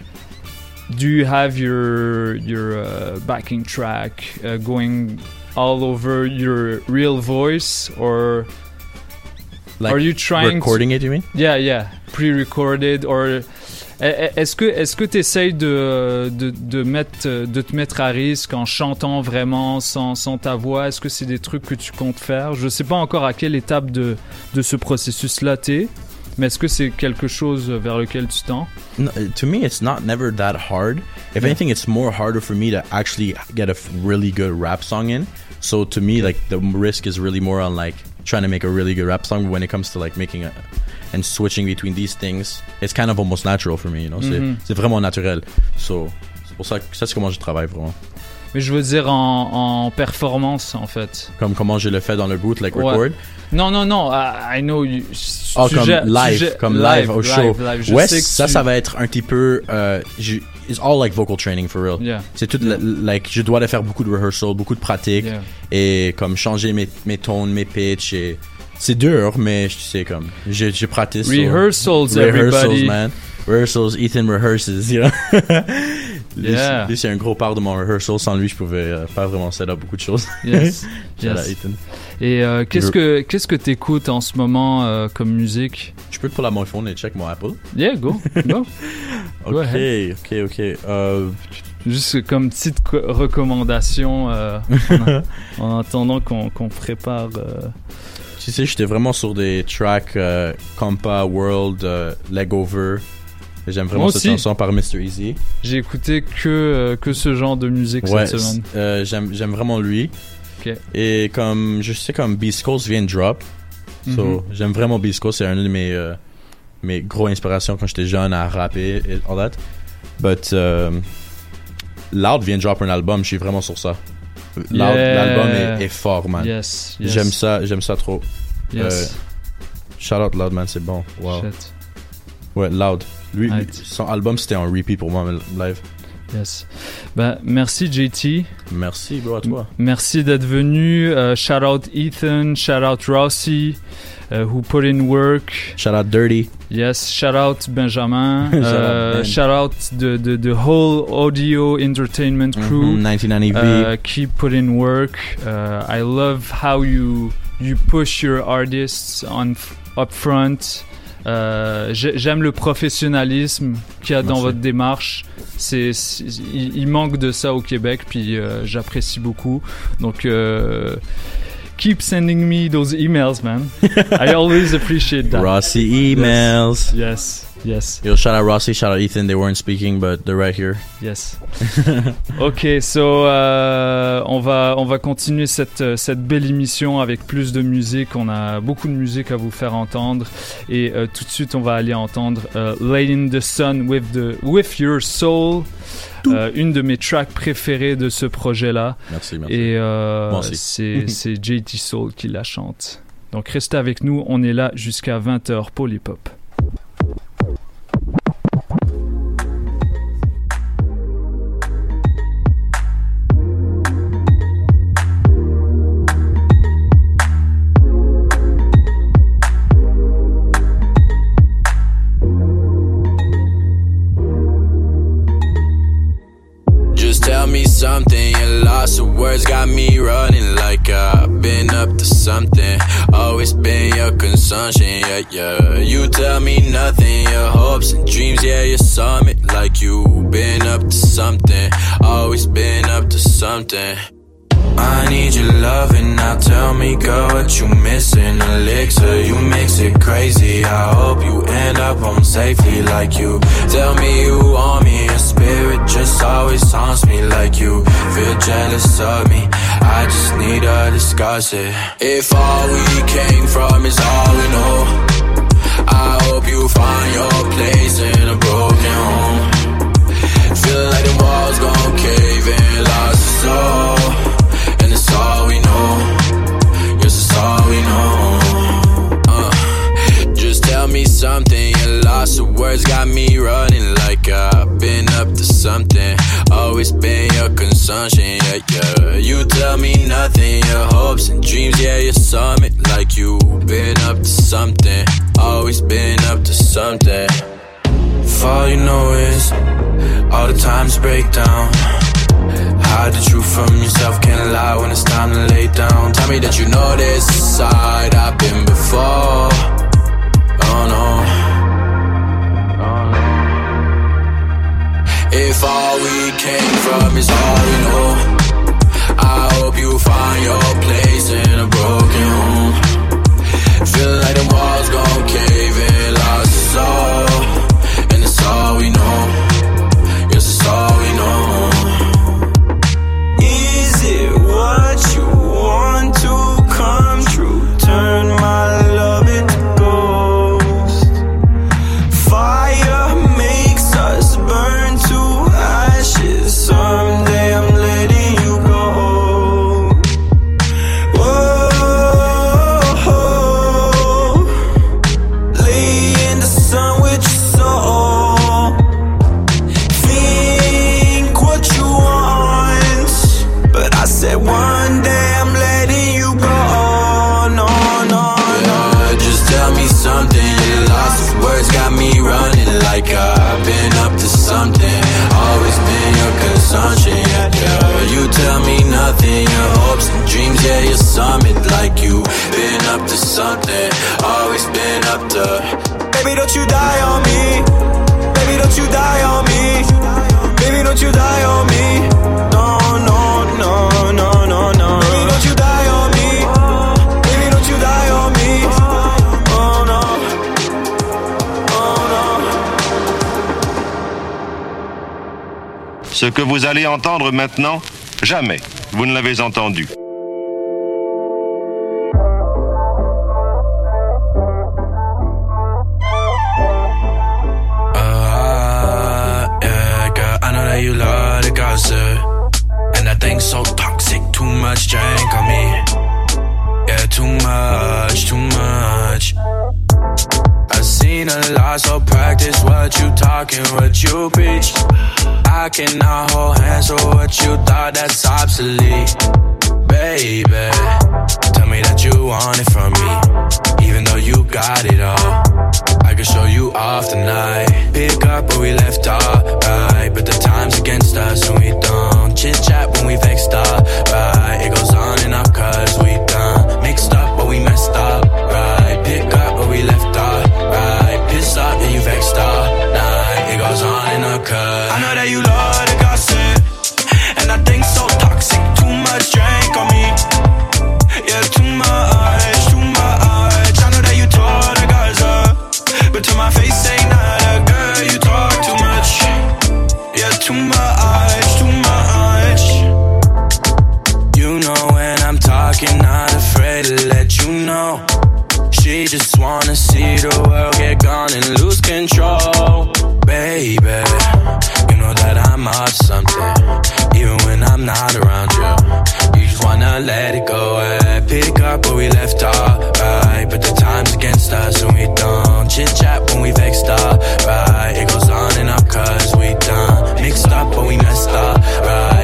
do you have your your uh, backing track uh, going all over your real voice or Like are you trying to- recording it, you mean? Yeah, yeah, pre-recorded or e- e- est-ce que est-ce que tu essayes de, de, de mettre de te mettre à risque en chantant vraiment sans, sans ta voix? Est-ce que c'est des trucs que tu comptes faire? Je sais pas encore à quelle étape de, de ce processus là t'es, mais est-ce que c'est quelque chose vers lequel tu tends? No, to me, it's not never that hard. If Yeah. anything, it's more harder for me to actually get a really good rap song in. So to me, like the risk is really more on like trying to make a really good rap song. But when it comes to like making a and switching between these things, it's kind of almost natural for me. You know, C'est- Mhm. c'est vraiment naturel. So c'est pour ça que ça c'est comment je travaille vraiment. Mais je veux dire en, en performance en fait. Comme comment je le fais dans le boot, like Ouais. record? Non, non, non, I I know you. Ah, tu comme live, comme live, au show. live. Ouais, ça, tu- ça va être un petit peu. Euh, it's all like vocal training for real. Yeah. C'est tout, la- like, je dois faire beaucoup de rehearsal, beaucoup de pratique Yeah. et comme changer mes, mes tones, mes pitchs. Et c'est dur, mais je sais comme, je, je pratique. so- Rehearsals, rehearsals, everybody. man. Rehearsals, Ethan rehearses, you know? [laughs] Lui, Yeah. lui, c'est un gros part de mon rehearsal. Sans lui, je pouvais euh, pas vraiment set up beaucoup de choses. Yes. [laughs] Yes. Ethan. Et euh, qu'est-ce que qu'est-ce que t'écoutes en ce moment euh, comme musique? Je peux pull out mon phone et check mon Apple. Yeah, go, [laughs] Ok, ok, ok. Euh, Juste comme petite co- recommandation en, [laughs] en attendant qu'on qu'on prépare. Tu sais, j'étais vraiment sur des tracks Compa, World, Legover. J'aime vraiment Moi cette aussi. chanson par Mr. Easy. J'ai écouté que euh, que ce genre de musique Ouais, cette semaine. euh, j'aime j'aime vraiment lui. Et comme je sais comme Beast Coast vient de drop. So, Mhm. j'aime vraiment Beast Coast, c'est une de mes euh, mes gros inspirations quand j'étais jeune à rapper et all that. But euh, Loud vient de drop un album, je suis vraiment sur ça. Loud, Yeah. l'album est, est fort, man. Yes, yes. J'aime ça, j'aime ça trop. Yes. shout out Loud, man, c'est bon. Wow. Shit. Ouais, Loud. Lui, son album c'était en repeat pour moi live. Yes. Ben, merci JT. Merci, bro, à toi. Merci d'être venu. Uh, shout out Ethan, shout out Rossi, uh, who put in work. Shout out Dirty. Yes, shout out Benjamin. [laughs] Shout out uh, Ben. shout out the, the, the whole audio entertainment crew. Mhm, 1990V. Uh, keep putting work. Uh, I love how you you push your artists on up front. Euh, j'ai- J'aime le professionnalisme qu'il y a dans votre démarche. C'est- il, il manque de ça au Québec, puis euh, j'apprécie beaucoup. Donc, euh, keep sending me those emails, man. [laughs] I always appreciate that. Rossi emails. Yes, yes. Yo, shout out Rossi, shout out Ethan. They weren't speaking, but they're right here. Yes. [laughs] ok, so euh, on va on va continuer cette euh, cette belle émission avec plus de musique. On a beaucoup de musique à vous faire entendre et euh, tout de suite on va aller entendre euh, Late in the Sun with the with Your Soul, euh, une de mes tracks préférées de ce projet là. Merci, merci. Et euh, c'est c'est JT Soul qui la chante. Donc restez avec nous, on est là jusqu'à 20h pour If all we came from is all we know, entendre maintenant, jamais vous ne l'avez entendu. I cannot hold hands, so what you thought that's obsolete. Baby, tell me that you want it from me, even though you got it all. I can show you off tonight. Pick up where we left off, right? But the time's against us, and we don't chit chat when we vexed right? It goes on and off, cause we done cause I know that you love the gossip, and I think so toxic. Too much drink on me, yeah, too much, too much. I know that you tore the guys up, but to my face ain't not a girl. You talk too much, yeah, too much, too much. You know when I'm talking, not afraid to let you know. She just wanna see the world get gone and lose control, baby. Up something, even when I'm not around you. You just wanna let it go and pick up where we left off, right? But the time's against us and we don't chit chat when we vexed up, right? It goes on and up cause we done mixed up but we messed up, right?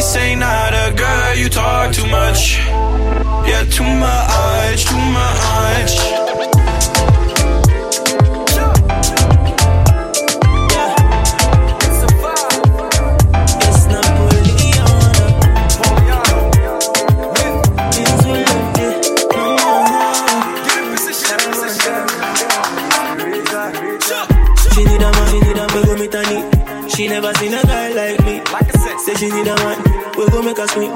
But to my face ain't not a girl. You talk too much. Yeah, too much, too much. She need a man, she need a man, go meet her. She never seen a guy like me. Say she need a man, we go make her swing.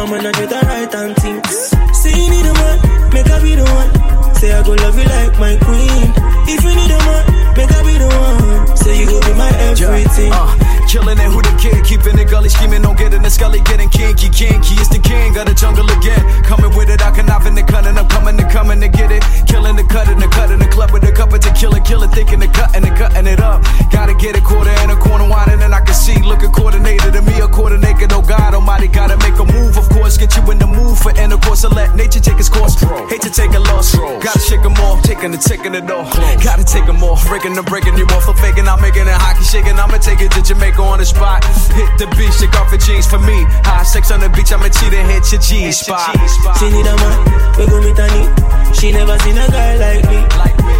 I'ma not do the right and things. Say you need a man, make her be the one. Say I go love you like my queen. If you need a man, make her be the one. Say you go be my everything. Uh, killing it, who the kid? Keeping it gully, scheming, don't get in the scully, getting kinky, kinky. It's the king of the jungle again. Coming with it, I can off in the cutting, I'm coming to coming to get it. Killing the cutting, the cutting the club with a cup of tequila, killer, thinking the cutting and cutting it up. Gotta get it quarter in a corner, winding, and I can see looking coordinated to me, a coordinator. Oh God Almighty, gotta make a move, of course, get you in the mood for intercourse, and let nature take its course. Hate to take a loss, gotta shake 'em off, taking the taking it off. Gotta take 'em off, breaking the breaking you off, for faking, I'm making it hockey shaking. I'ma take it to Jamaica on the spot. Hit the beach, take off your jeans for me. High sex on the beach, I'ma cheat and hit your G spot. She need a man, we go meet her need. She never seen a guy like me.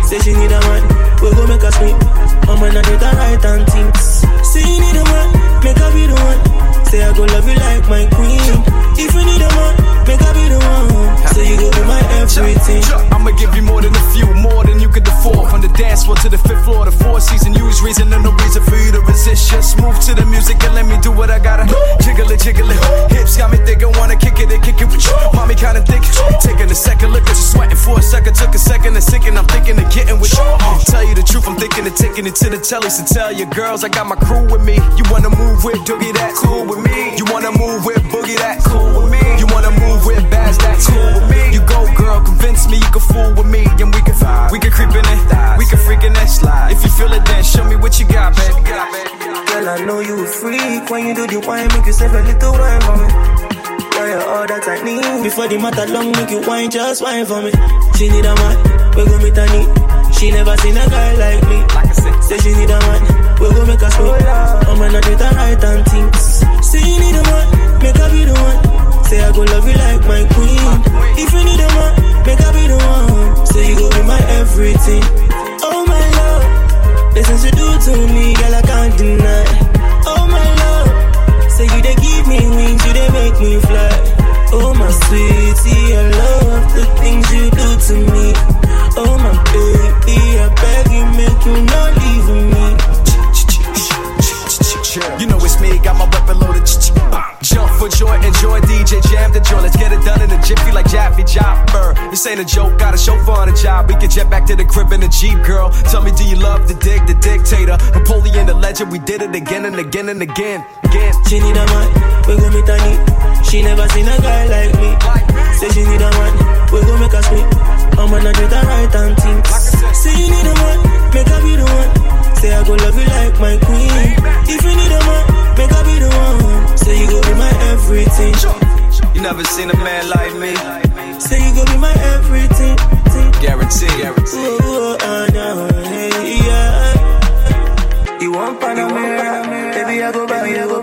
Say she need a man, we go make her swing. I'ma not do the right and things. Say you need a man, make her be the one. Say I go love you like my queen. If you need a man, make her be the one. Say you go be my everything. I'ma give you more than a few, more than you could afford. From the dance floor to the fifth floor, the four season use reason and no reason for you to resist. Just move to the music and let me do what I gotta. Jiggle it, jiggle it. Hips got me thinking, wanna kick it and kick it with you. Mommy kinda thick. Taking a second look at you sweating for a second. Took a second to sinking. I'm thinking of getting with you. Uh, tell you the truth, I'm thinking of taking it to the telly. So tell your girls I got my crew with me. You wanna move with Doogie, that cool with me. You wanna move with Boogie, that cool with me. You wanna move with Baz, that cool with me. You go, girl, convince me you can fool with me, and we can we can creep in it, we can freak in it. If you feel it, then show me what you got, baby. Girl, I know you a freak when you do the wine, make yourself a little wine for me. Girl, you're all that I need. Before the matter long, make you wine, just wine for me. She need a man, we go meet her need. She never seen a guy like me. Say she need a man, we go make her sweet. Oh, I'ma not do the right and things. Say you need a man, make her be the one. Say I go love you like my queen. If you need a man, make I be the one. Say you go be my everything. Oh my love, the things you do to me, girl I can't deny. Oh my love, say you they give me wings, you they make me fly. Oh my sweetie, I love the things you do to me. Oh my baby, I beg you, make you not leave me. You know it's me, got my weapon loaded. Jump for joy, enjoy DJ Jam the joy. Let's get it done in a jiffy like Jaffy Jopper. This ain't a joke, got a chauffeur on a job. We can jet back to the crib in a Jeep, girl. Tell me, do you love the dick, the dictator? Napoleon, the legend, we did it again and again and again. Again. She need a man, we go meet a need. She never seen a guy like me. Say she need a man, we go make a sweet. I'm gonna treat her right and things. Say you need a man, make her be the one. Say I go love you like my queen. If you need a man, make her be the one. Say you go be my everything. You never seen a man like me. Say you go be my everything. Guarantee. Guarantee. Ooh, uh, no, hey, yeah. You want Panamera, baby I go buy you go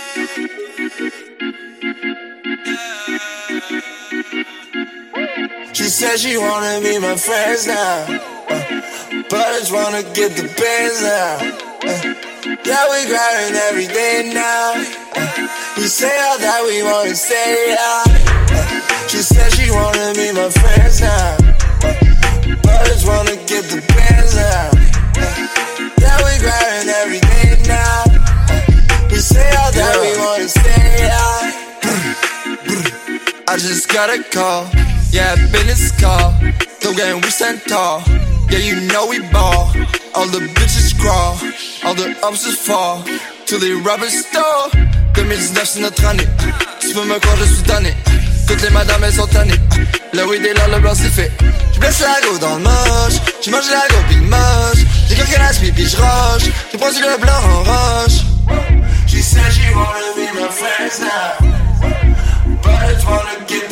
She said she wanna be my friends now. Uh, but I just wanna get the bands now. Uh, yeah, we grinding every day now. Uh, we say all that we wanna say out. Uh, she said she wanna be my friends now. Uh, but I just wanna get the bands now. Uh, yeah, we grinding every day now. Uh, we say all that we wanna say out. I just got a call. Yeah, business call. The game we stand tall. Yeah, you know we ball. All the bitches crawl. All the ups fall. Tous les rappers stall. 2019 c'est notre année. Tu peux me croire, je suis tanné. Toutes les madames elles sont tannées. Le weed est là, le blanc c'est fait. J'blesse la go dans le moche. J'mange la go pis moche. J'ai quelqu'un la puis j'roche. J'ai pris le blanc en roche. She said she wanna be my friends now. But I just wanna get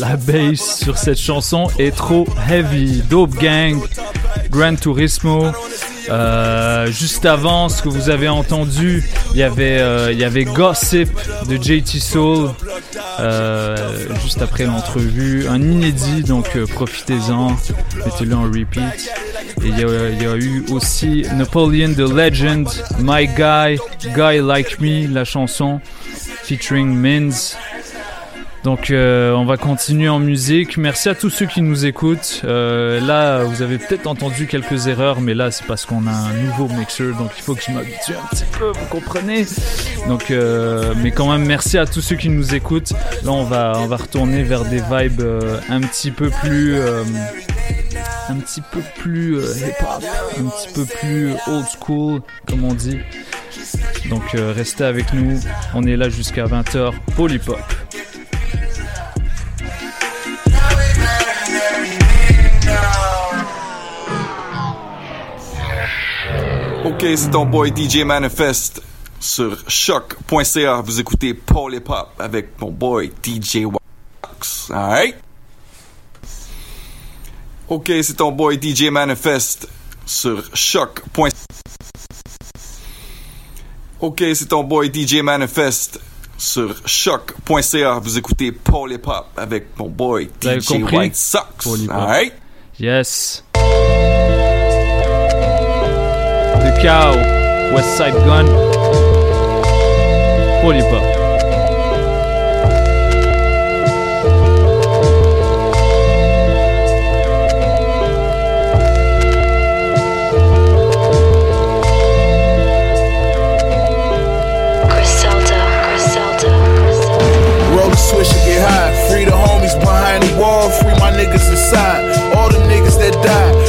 la bass sur cette chanson est trop heavy. Dope Gang, Gran Turismo. Euh, juste avant, ce que vous avez entendu, il y avait, euh, Gossip de JT Soul. Euh, juste après l'entrevue, un inédit, donc profitez-en, mettez-le en repeat. Et il y, a, il y a eu aussi Napoleon the Legend, My Guy, Guy Like Me, la chanson featuring Mins. Donc euh, on va continuer en musique. Merci à tous ceux qui nous écoutent. Euh, là, vous avez peut-être entendu quelques erreurs, mais là c'est parce qu'on a un nouveau mixer, donc il faut que je m'habitue un petit peu, vous comprenez? Donc, euh, mais quand même, merci à tous ceux qui nous écoutent. Là, on va on va retourner vers des vibes un petit peu plus un petit peu plus hip-hop, un petit peu plus old school, comme on dit. Donc restez avec nous. On est là jusqu'à 20h. Polypop. Ok, c'est ton boy DJ Manifest sur choc.ca. Vous écoutez Paul Hip Hop avec mon boy DJ Wax. Alright? Ok, c'est ton boy DJ Manifest sur choc.ca. Ok, c'est ton boy DJ Manifest sur choc.ca. Vous écoutez Paul Hip Hop avec mon boy DJ? White Sox. Alright? Yes. The Cow, West Side Gun, Polypop. Griselda, Griselda, Roll the switch and get high. Free the homies behind the wall. Free my niggas inside. All the niggas that died.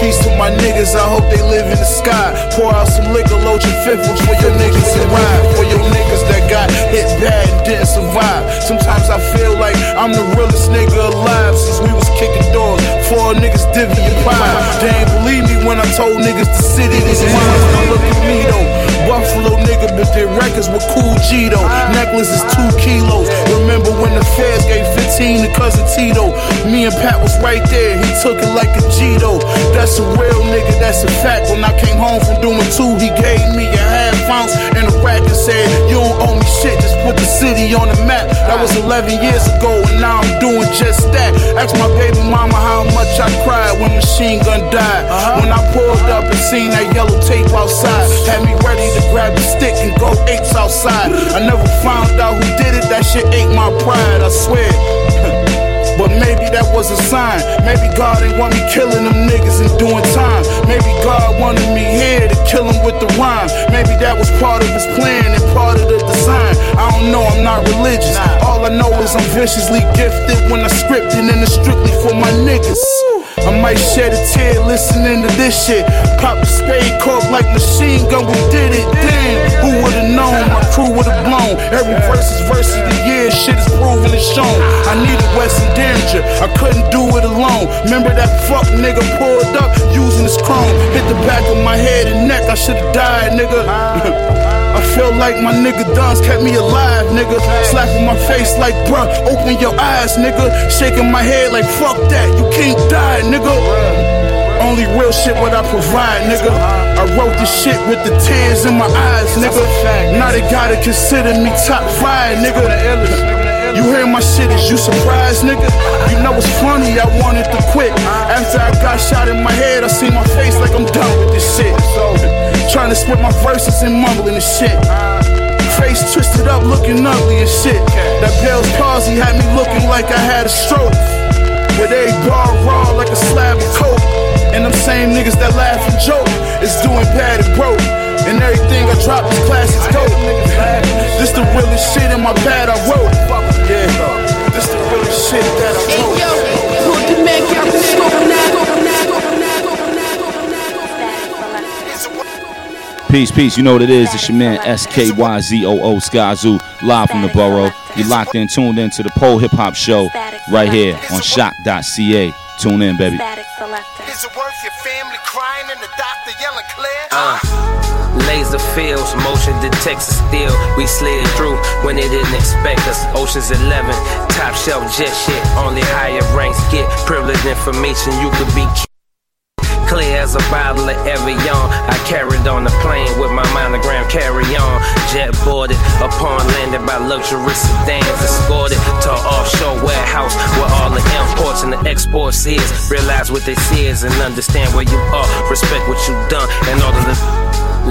Peace to my niggas. I hope they live in the sky. Pour out some liquor, load your fifth for your niggas that ride. For your niggas that got hit bad and didn't survive. Sometimes I feel like I'm the realest nigga alive since we was kicking doors. Four niggas divvy pie. They ain't believe me when I told niggas the city was mine. Now look at me though. Buffalo nigga been did records with Cool Gito. Necklace is two kilos. Remember when the feds gave 15 to cousin Tito? Me and Pat was right there. He took it like a Gito. That's a real nigga. That's a fact. When I came home from doing two, he gave me a half ounce and a rack and said, "You don't owe me shit. Just put the city on the map." That was 11 years ago, and now I'm doing just that. Ask my baby mama how much I cried when Machine Gun died. Uh-huh. When I pulled up and seen that yellow tape outside, had me ready to grab the stick and go apes outside. I never found out who did it. That shit ate my pride. I swear. [laughs] But maybe that was a sign. Maybe God ain't want me killing them niggas and doing time. Maybe God wanted me here to kill him with the rhyme. Maybe that was part of his plan and part of the design. I don't know, I'm not religious. All I know is I'm viciously gifted when I script it and it's strictly for my niggas. I might shed a tear listening to this shit. Pop the spade cork like machine gun, we did it. Damn, who would've known? My crew would've blown. Every verse is verse of the year, shit is proven and shown. I needed Weston Danger, I couldn't do it alone. Remember that fuck nigga pulled up using his chrome. Hit the back of my head and neck, I should've died, nigga. [laughs] I feel like my nigga Duns kept me alive, nigga. Slapping my face like, bruh, open your eyes, nigga. Shaking my head like, fuck that, you can't die, nigga. Only real shit what I provide, nigga. I wrote this shit with the tears in my eyes, nigga. Now they gotta consider me top five, nigga. You hear my shit, is you surprised, nigga? You know it's funny, I wanted to quit. After I got shot in my head, I see my face like I'm done with this shit. Trying to split my verses and mumbling and shit. Face twisted up, looking ugly and shit. That Bell's palsy had me looking like I had a stroke. With every bar raw like a slab of coke. And them same niggas that laugh and joke is doing bad and broke. And everything I drop is classic dope. This the realest shit in my pad I wrote. Yeah, this the realest shit that I wrote. Put the Mac out the scope now. Peace, peace. You know what it is. It's your man SKYZOO Skyzoo live from the borough. You locked in, tuned in to the Pole Hip Hop Show right here on choq.ca. Tune in, baby. Is it worth your family crying and the doctor yelling clear? Uh, laser fields, motion detects steel. We slid through when they didn't expect us. Ocean's 11, top shelf jet shit. Only higher ranks get privileged information. You could be clear as a bottle of Evian. I carried on the plane with my monogram carry on. Jet boarded upon landing by luxury sedans. Escorted to offshore warehouse where all the imports and the exports is. Realize what this is and understand where you are. Respect what you done in order the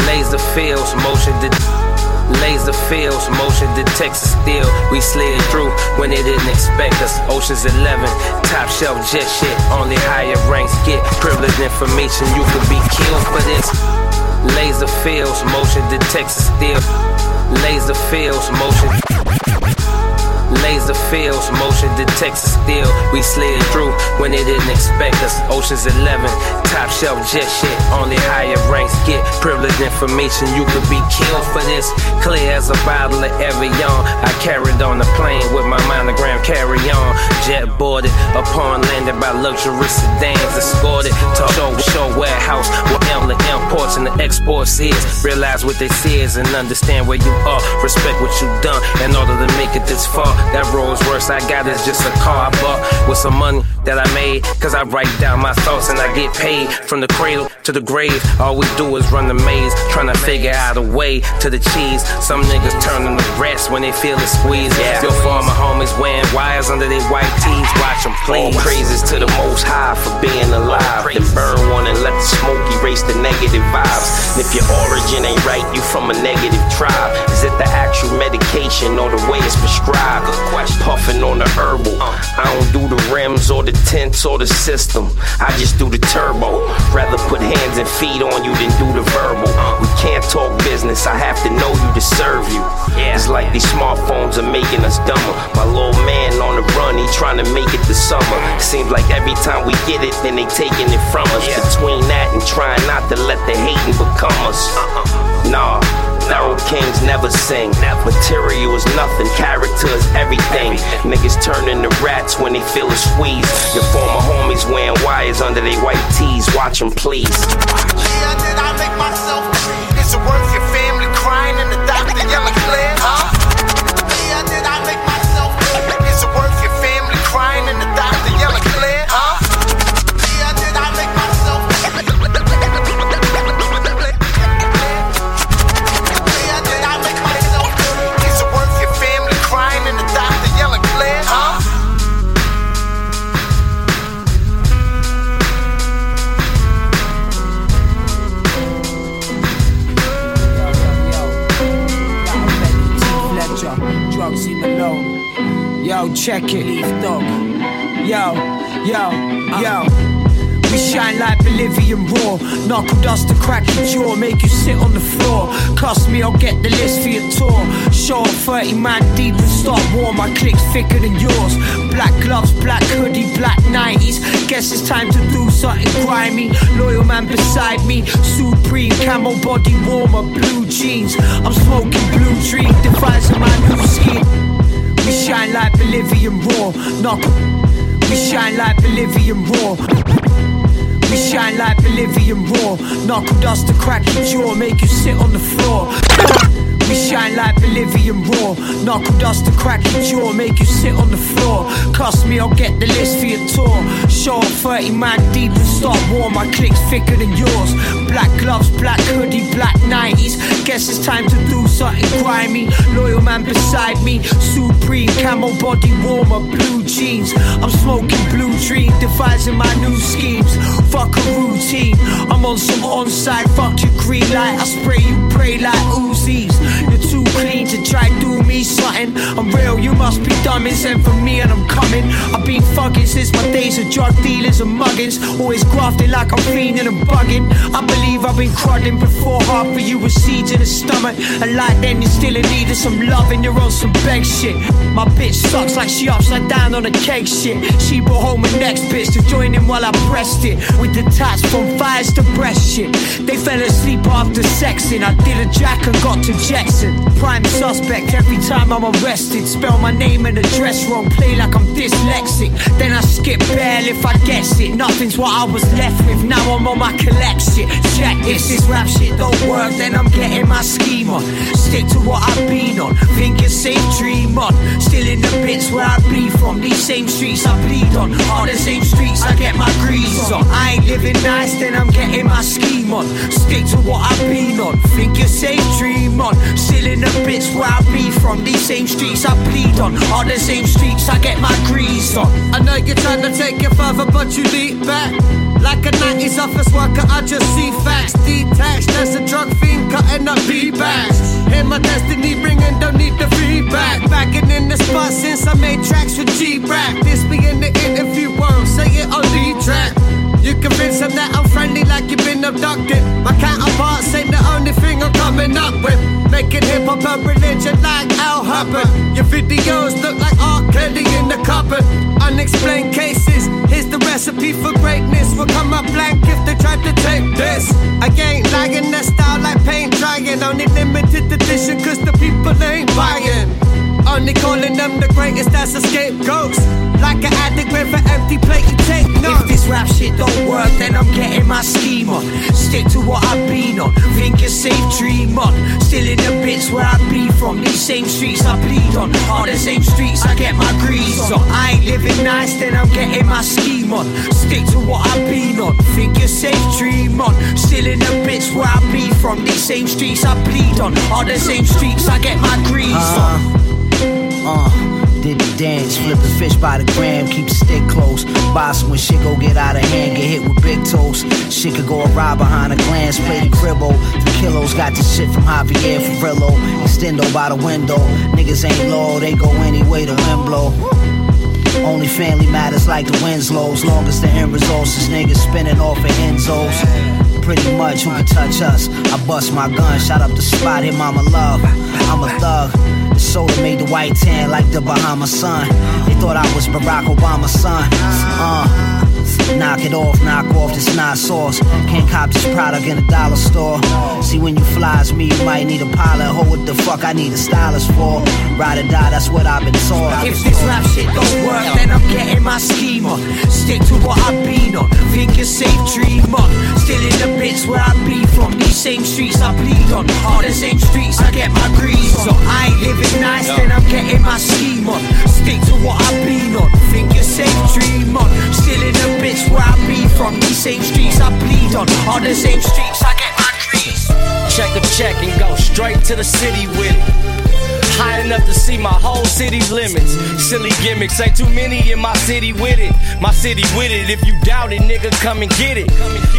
laser fields, motion de- Laser fields, motion detects steel. We slid through when they didn't expect us. Ocean's 11, top shelf jet shit. Only higher ranks get privileged information. You could be killed for this. Laser fields, motion detects steel. Laser fields, motion. Laser fields, motion detects steel. We slid through when they didn't expect us. Ocean's 11, top shelf jet shit. Only higher ranks get privileged information. You could be killed for this. Clear as a bottle of Evian. I carried on the plane with my monogram carry on. Jet boarded upon landing by luxury sedans. Escorted to show, show warehouse where the imports and the exports is. Realize what this is and understand where you are. Respect what you done in order to make it this far. That Rolls Royce I got is just a car I bought with some money that I made. Cause I write down my thoughts and I get paid from the cradle to the grave. All we do is run the maze, trying to figure out a way to the cheese. Some niggas turning to rats when they feel the squeeze. Yeah. Your former homies wearing wires under their white tees. Watch them please. All praises to the most high for being alive. Then burn one and let the smoke erase the negative vibes. And if your origin ain't right, you from a negative tribe. Is it the actual medication or the way it's prescribed? Puffing on the herbal. Uh. I don't do the rims or the tints or the system. I just do the turbo. Rather put hands and feet on you than do the verbal. We can't talk business. I have to know you to serve you. It's like these smartphones are making us dumber. My little man on the run, he trying to make it this summer. Seems like every time we get it, then they taking it from us. Between that and trying not to let the hating become us. Uh-uh. Nah. Narrow kings never sing. Material is nothing, character is everything. Niggas turn into rats when they feel a squeeze. Your former homies wearing wires under their white tees. Watch them, please. Yeah, did I make myself? Is it worth your check it. Yo, yo, uh. yo. We shine like Bolivian raw. Knuckle dust to crack your jaw, make you sit on the floor. Cost me, I'll get the list for your tour. Show up 30 man deep and start war. My click's thicker than yours. Black gloves, black hoodie, black 90s. Guess it's time to do something grimy. Loyal man beside me. Supreme camo body warmer, blue jeans. I'm smoking blue dream, devising my new scheme. We shine like Bolivian raw. Knuckle. We shine like Bolivian raw. We shine like Bolivian raw. Knuckle dust to crack your jaw, make you sit on the floor. We shine like Bolivian raw. Knuckle dust to crack your jaw, make you sit on the floor. Cost me, I'll get the list for your tour. Show up 30 man deep and start war. My click's thicker than yours. Black gloves, black hoodie, black 90s. Guess it's time to do something grimy. Loyal man beside me. Supreme camo body warmer, blue jeans. I'm smoking blue dream, devising my new schemes. Fuck a routine. I'm on some on-side, fuck your green light. I spray you, pray like Uzis. To try do me something. I'm real, you must be dumb. It's sent for me and I'm coming. I've been fucking since my days of drug dealers and muggins. Always grafting like I'm fiending and bugging. I believe I've been crudding before half of you was seeds in the stomach. And like then you're still in need of some love and you're on some beg shit. My bitch sucks like she upside down on a cake shit. She brought home her next bitch to join in while I pressed it. With the tats from fires to breast shit. They fell asleep after sexing. I did a jack and got to Jackson. Prime suspect every time I'm arrested. Spell my name and address wrong. Play like I'm dyslexic. Then I skip bail if I guess it. Nothing's what I was left with. Now I'm on my collection. Check this. This rap shit don't work. Then I'm getting my scheme on. Stick to what I've been on. Think it's safe dream on. Still in the bits where I bleed from. These same streets I bleed on. All the same streets I get my grease on. I ain't living nice, then I'm getting my scheme on. Stick to what I've been on. Think it's safe dream on. Still in the bits where I bleed from. These same streets I bleed on. All the same streets I get my grease on. I know you're trying to take it further, but you leap back. Like a 90s office worker, I just see facts. Detached as a drug fiend, cutting up B-bags. Hear my destiny ringing, don't need the feedback. Backing in the spot since I made tracks with G-Rap. This be in the interview world, say it on the track. You convince them that I'm friendly like you've been abducted. My counterparts ain't the only thing I'm coming up with. Making hip hop a religion like Al Hubbard. Your videos look like R. Kelly in the cupboard. Unexplained cases. Here's the recipe for greatness. Will come up blank if they try to take this. I ain't lying, that style like paint drying. Only limited edition cause the people ain't buying. Only calling them the greatest as a scapegoats. Like an addict with an my scheme on. Stick to what I've been on. Think it's safe, dream on. Still in the bits where I bleed from. These same streets I bleed on. All the same streets I get my grease on. I ain't living nice, then I'm getting my scheme on. Stick to what I've been on. Think it's safe, dream on. Still in the bits where I bleed from. These same streets I bleed on. All the same streets I get my grease on. Uh, did the dance, flip the fish by the gram, keep the stick close. Boss when shit go get out of hand, get hit with big toes. Shit could go awry behind a glance, play the cribbo. The kilos got the shit from Javier Ferrillo. Extendo by the window. Niggas ain't low, they go anyway the wind blow. Only family matters like the Winslows. Long as the end results is niggas spinning off of Enzos. Pretty much who can touch us. I bust my gun, shot up the spot, hit mama love. I'm a thug. The soda made the white tan like the Bahama sun. They thought I was Barack Obama's son. Uh, Knock it off, knock off, this not sauce. Can't cop this product in a dollar store. See, when you fly as me, you might need a pilot. Ho, what the fuck I need a stylist for? Ride or die, that's what I've been taught. If this rap shit don't work, then I'm getting my scheme on. Stick to what I've been on. Think you're safe, dream on. Still in the bits where I be from. These same streets I bleed on. All the same streets I get my grease on. I ain't living nice, then I'm getting my scheme on. Stick to what I've been on. Think you're safe, dream on. Still in the bits where I be from. These same streets I bleed on. All the same streets I get my grease. Check a check and go straight to the city with it. High enough to see my whole city's limits. Silly gimmicks, ain't too many in my city with it. My city with it. If you doubt it, nigga, come and get it.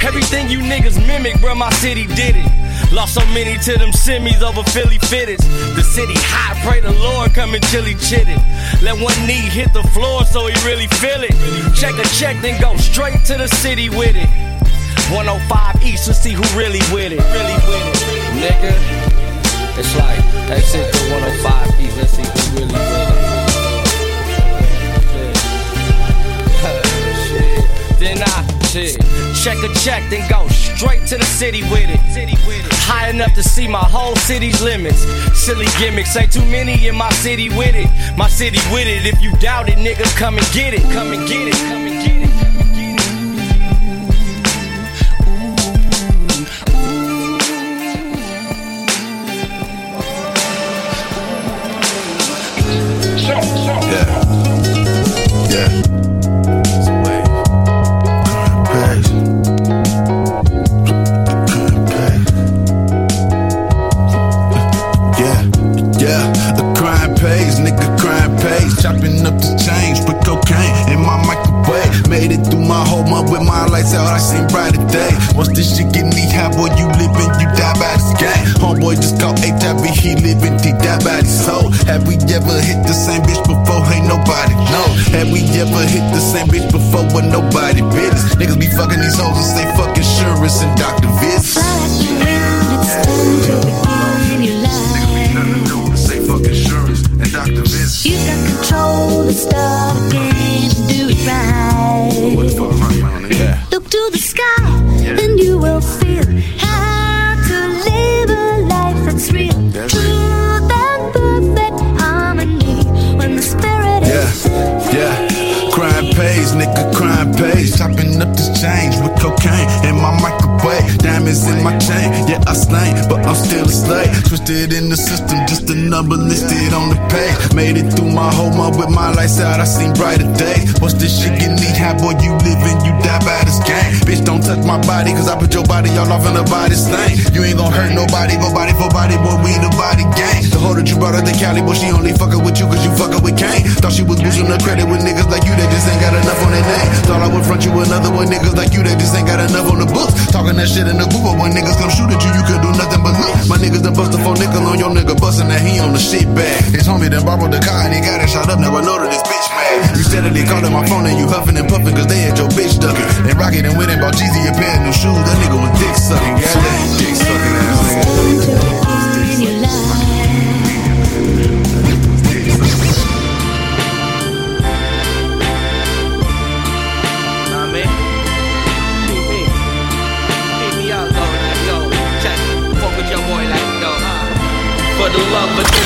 Everything you niggas mimic, bro, my city did it. Lost so many to them semis over Philly fitteds. The city hot, pray the Lord come and chilly chitted. Let one knee hit the floor so he really feel it. Check a check, then go straight to the city with it. 105 East to see who really with it. Really with it. Nigga. It's like, that's it to 105 East. Let's see who really with it. [laughs] Then I, shit. Check a check, then go straight to the city with it. High enough to see my whole city's limits. Silly gimmicks, ain't too many in my city with it. My city with it. If you doubt it, nigga, come and get it. Come and get it. Come and get it. This shit get knee high, boy, you living, you die by this game. Homeboy just caught HIV, he living, he die by his soul. Have we ever hit the same bitch before? Ain't nobody know. Have we ever hit the same bitch before when nobody business? Niggas be fucking these hoes and say fuck insurance and doctor visits. Nigga, crime pays. Chopping up this change with cocaine in my microwave. Diamonds in my chain, yeah, I slain, but I'm still a slave. Twisted in the system, just a number listed on the page. Made it through my whole month with my lights out, I seen brighter days. What's this shit get knee high, boy? You living, you die by this game. Bitch, don't touch my body, cause I put your body all off in the body stain. You ain't gon' hurt nobody, but body for body, boy, we the body gang. The hoe that you brought her to Cali, boy, she only fucking with you cause you fucking with Kane. Thought she was boosting her credit with niggas like you that just ain't got enough on their name. Thought I would front you another one, niggas like you that just ain't got enough on the books. Talking that shit in the group, but when niggas come shoot at you, you could do nothing but look. My niggas done bust a four nickel on your nigga, bustin' that he on the shit bag. His homie done borrowed the car and he got it shot up, now I know that this bitch mad. You steadily calling my phone and you huffing and puffing cause they had your bitch ducking. And Rocket and and bought Jeezy a pair of new shoes, that nigga was dick sucking. Goddamn, dick sucking love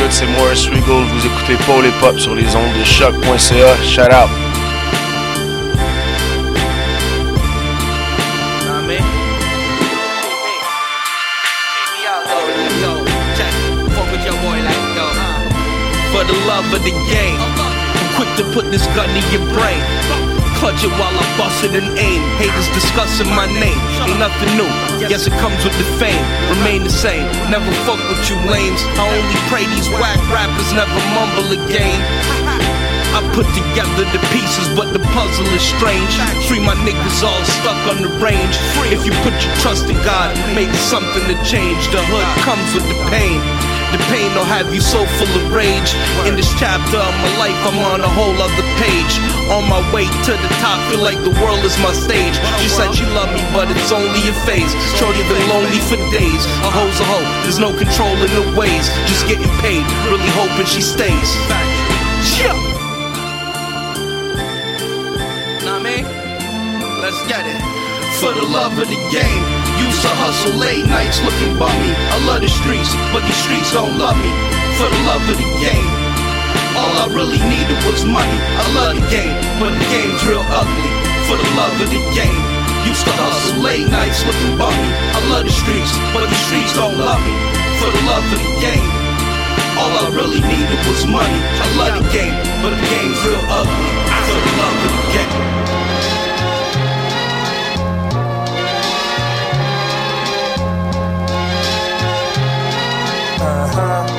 good, c'est Morris Regal. Vous écoutez Paul et Pop sur les ondes de choc.ca. Shout out. Love of the game. Quick to put this gun in your brain. Clutch it while I bust it and aim. Haters discussing my name. Ain't nothing new. Yes, it comes with the fame. Remain the same. Never fuck with you lames. I only pray these whack rappers never mumble again. I put together the pieces, but the puzzle is strange. Three my niggas all stuck on the range. If you put your trust in God, make something to change. The hood comes with the pain. The pain will have you so full of rage. In this chapter of my life, I'm on a whole other page. On my way to the top, feel like the world is my stage. She said she love me, but it's only a phase. Shorty been lonely for days. A hoe's a hoe, there's no control in the ways. Just getting paid, really hoping she stays. Yeah. Nah, let's get it. For the love of the game, used to hustle late nights looking bummy. I love the streets, but the streets don't love me. For the love of the game, all I really needed was money. I love the game, but the game's real ugly. For the love of the game, used to hustle late nights looking bummy. I love the streets, but the streets don't love me. For the love of the game, all I really needed was money. I love the game, but the game's real ugly. For the love of the game. Tres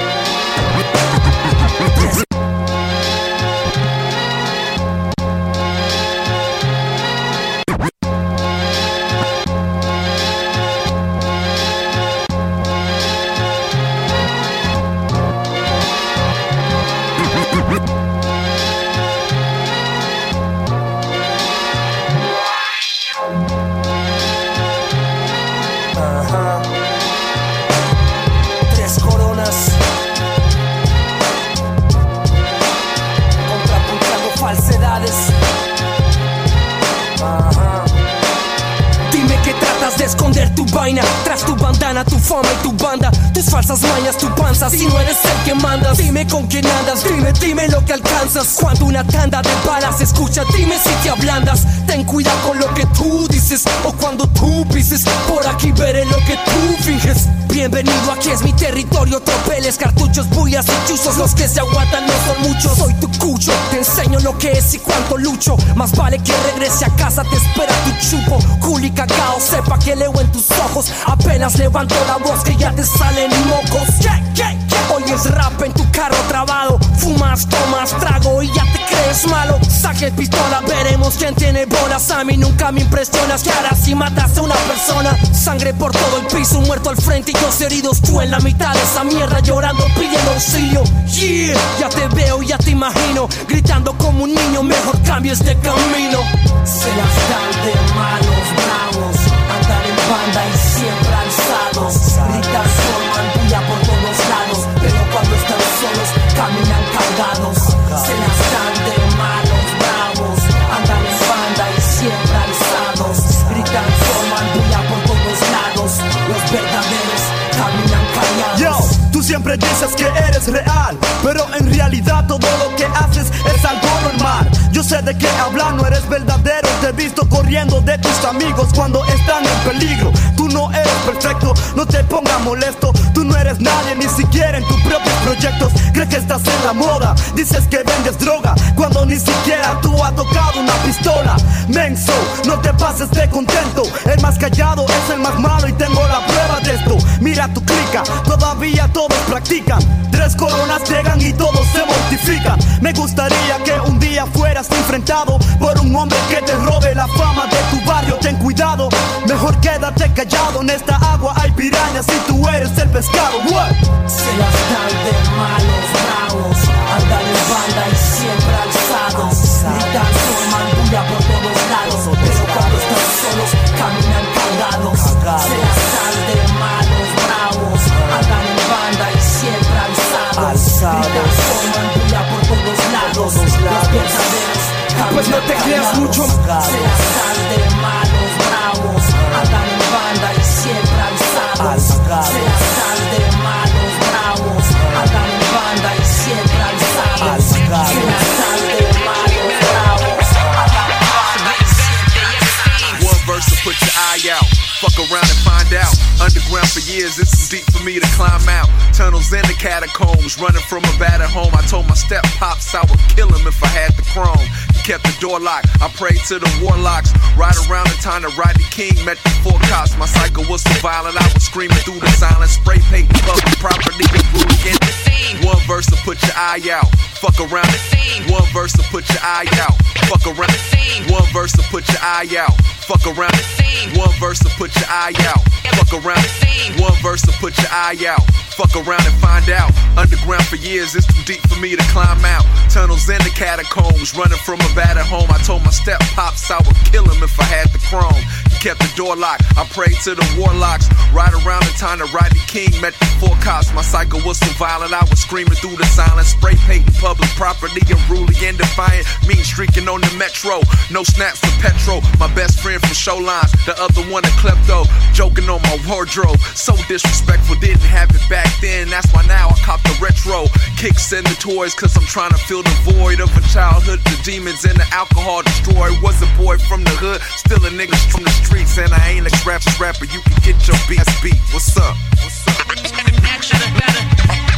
esconder tu vaina. Tras tu bandana, tu fama y tu banda. Tus falsas mañas, tu panza. Si no eres el que mandas Dime con quién andas. Dime, dime lo que alcanzas. Cuando una tanda de balas escucha Dime si te ablandas. Ten cuidado con lo que tú dices O cuando tú pises. Por aquí veré lo que tú finges Bienvenido, aquí es mi territorio Tropeles, cartuchos, bullas y chuzos Los que se aguantan no son muchos. Soy tu cucho, te enseño lo que es y cuánto lucho. Más vale que regrese a casa, te espera tu chupo. Y cacao, sepa que leo en tus ojos. Apenas levanto la voz que ya te salen mocos. Yeah, yeah, yeah. Hoy es rap en tu carro trabado. Fumas, tomas, trago y ya te crees malo. Saque pistola, veremos quién tiene bolas. A mí nunca me impresionas. Que ahora si matas a una persona Sangre por todo el piso, muerto al frente y dos heridos Tú en la mitad de esa mierda llorando pidiendo auxilio. Yeah, ya te veo, ya te imagino Gritando como un niño, mejor cambio este camino. Se las de malos bravos Andan en banda y siempre alzados siempre dices que eres real, pero en realidad todo lo que haces es algo normal. Yo sé de qué hablar, no eres verdadero. Te he visto corriendo de tus amigos cuando están en peligro. Tú no eres perfecto, no te pongas molesto. Tú no eres nadie, ni siquiera en tus propios proyectos. Crees que estás en la moda, dices que vendes droga cuando ni siquiera tú has tocado una pistola. Menso, no te pases de contento. El más callado es el más malo y tengo la prueba de esto. Mira tu clica, todavía todos practican. Tres coronas llegan y todos se mortifican. Me gustaría que un día fueras enfrentado por un hombre que te robe la fama de tu barrio. Ten cuidado, mejor quédate callado. En esta agua hay pirañas y tú eres el pescado. What? Se las dan de malos bravos. Andan en banda y siempre alzados. Gritan, forman bulla por todos lados. Pero cuando están solos caminan cargados. Se las dan de malos bravos. Andan en banda y siempre alzados. Gritan, forman bulla por todos lados. Los verdaderos Pues no te creas mucho. Se las dan de malos bravos. Andan en banda y siempre alzados. Se las Fuck around and find. Underground for years, it's too deep for me to climb out. Tunnels in the catacombs, running from a battered home. I told my step pops I would kill him if I had the chrome. He kept the door locked. I prayed to the warlocks. Right around the time that Rodney King met the four cops. My cycle was so violent, I was screaming through the silence. Spray paint, public property, and again. One verse to put your eye out. Fuck around. The scene. One verse to put your eye out. Fuck around. The scene. One verse verse to put your eye out. Fuck around. The scene. One verse to put your eye out. Fuck around. One verse to put your eye out. Fuck around and find out. Underground for years, it's too deep for me to climb out. Tunnels in the catacombs, running from a battered home. I told my step pops I would kill him if I had the chrome. He kept the door locked. I prayed to the warlocks. Right around the time that Rodney King met the four cops. My cycle was so violent, I was screaming through the silence. Spray painting public property, and unruly and defiant. Mean streaking on the metro. No snaps for petrol. My best friend from show lines, the other one a klepto. Joking on my wardrobe. So disrespectful, didn't have it back then. That's why now I cop the retro. Kicks and the toys, cause I'm trying to fill the void of a childhood. The demons and the alcohol destroy. Was a boy from the hood, still a nigga from the streets. And I ain't a rap rapper, you can get your BS beat. What's up? What's up? Possibly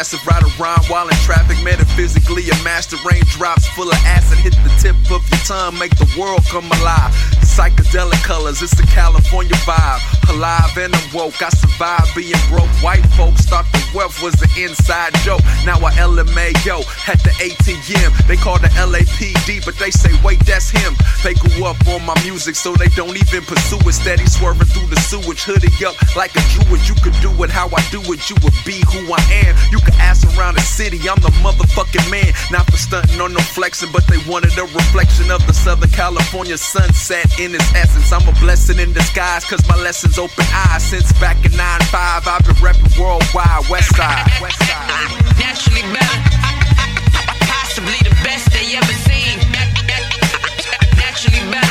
massive, ride around while in traffic. Metaphysically, a master raindrops full of acid hit the tip of your tongue, make the world come alive. Psychedelic colors, it's the California vibe. Alive and I'm woke, I survived being broke. White folks thought the wealth was an inside joke. Now I LMAO at the ATM. They call the LAPD, but they say, wait, that's him. They grew up on my music, so they don't even pursue it. Steady swerving through the sewage, hoodie up like a Druid. You could do it how I do it, you would be who I am. You ask around the city, I'm the motherfucking man. Not for stunting or no flexing, but they wanted a reflection of the Southern California sunset in its essence. I'm a blessing in disguise, cause my lessons open eyes. Since back in 9-5, I've been repping worldwide, west side. West side. Naturally better. Possibly the best they ever seen. Naturally better.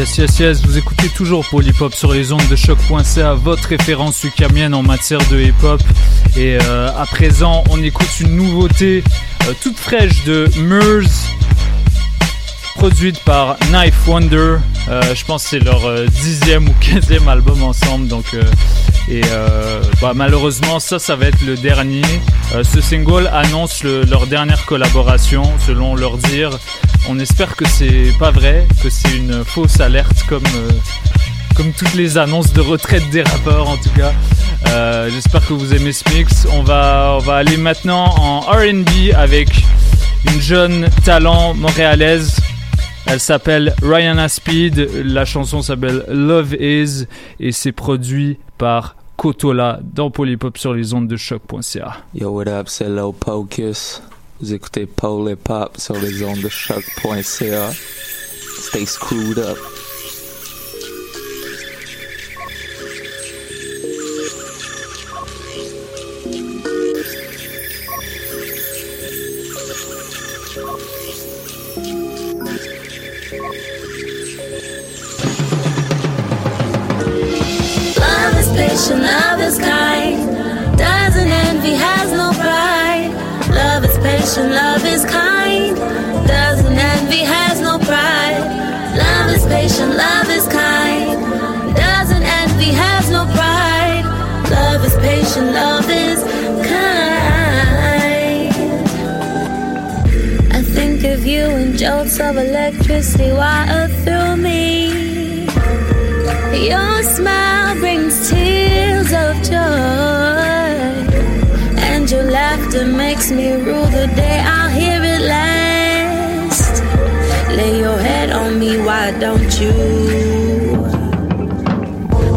Yes, yes, yes, vous écoutez toujours Polypop sur les ondes de choc.ca, votre référence ukamienne en matière de hip-hop. Et euh, à présent, on écoute une nouveauté euh, toute fraîche de Murs, produite par Knife Wonder. Euh, je pense que c'est leur euh, dixième ou quinzième album ensemble. Donc, euh, et bah, malheureusement, ça, ça va être le dernier. Ce single annonce le- leur dernière collaboration, selon leur dire. On espère que c'est pas vrai, que c'est une fausse alerte comme comme toutes les annonces de retraite des rappeurs en tout cas. J'espère que vous aimez ce mix. On va aller maintenant en RB avec une jeune talent montréalaise. Elle s'appelle Rihanna Speed. La chanson s'appelle Love Is et c'est produit par Kotola dans Polypop sur les ondes de choc.ca. Yo, what up, c'est Low Pocus. Vous écoutez Paul et Pop sur les ondes de choc.ca. Stay screwed up. Doesn't has no pride. Love is patient, love is kind. Doesn't envy, has no pride. Love is patient, love is kind. Doesn't envy, has no pride. Love is patient, love is kind. I think of you in jolts of electricity while through me. Your smile brings tears of joy, your laughter makes me rule the day. I'll hear it last. Lay your head on me, why don't you?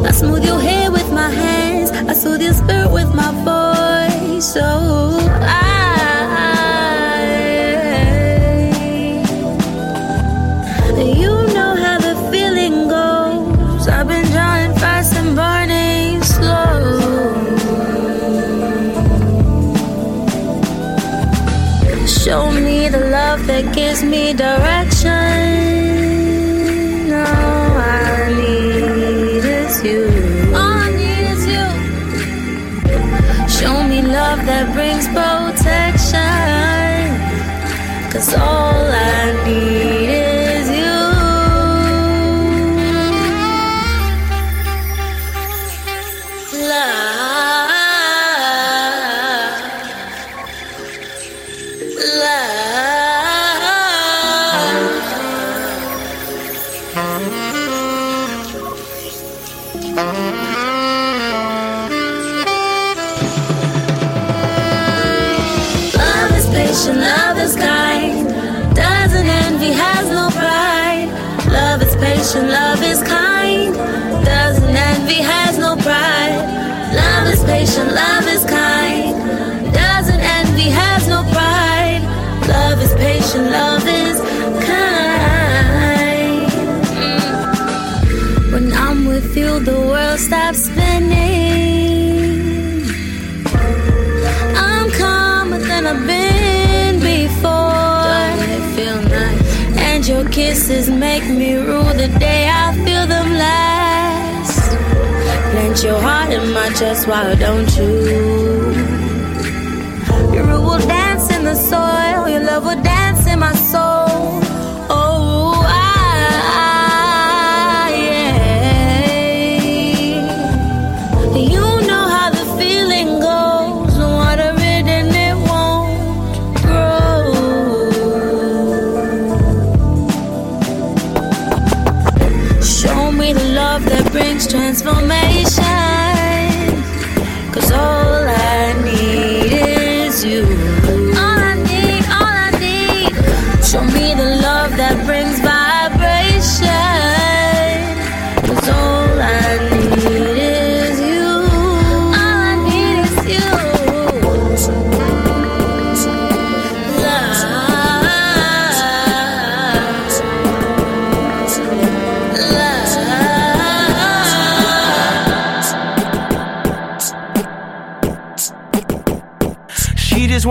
I smooth your hair with my hands, I soothe your spirit with my voice. So I, gives me direction. Kisses make me rule the day I feel them last. Plant your heart in my chest, why don't you? Your root will dance in the soil, your love will dance in my soul.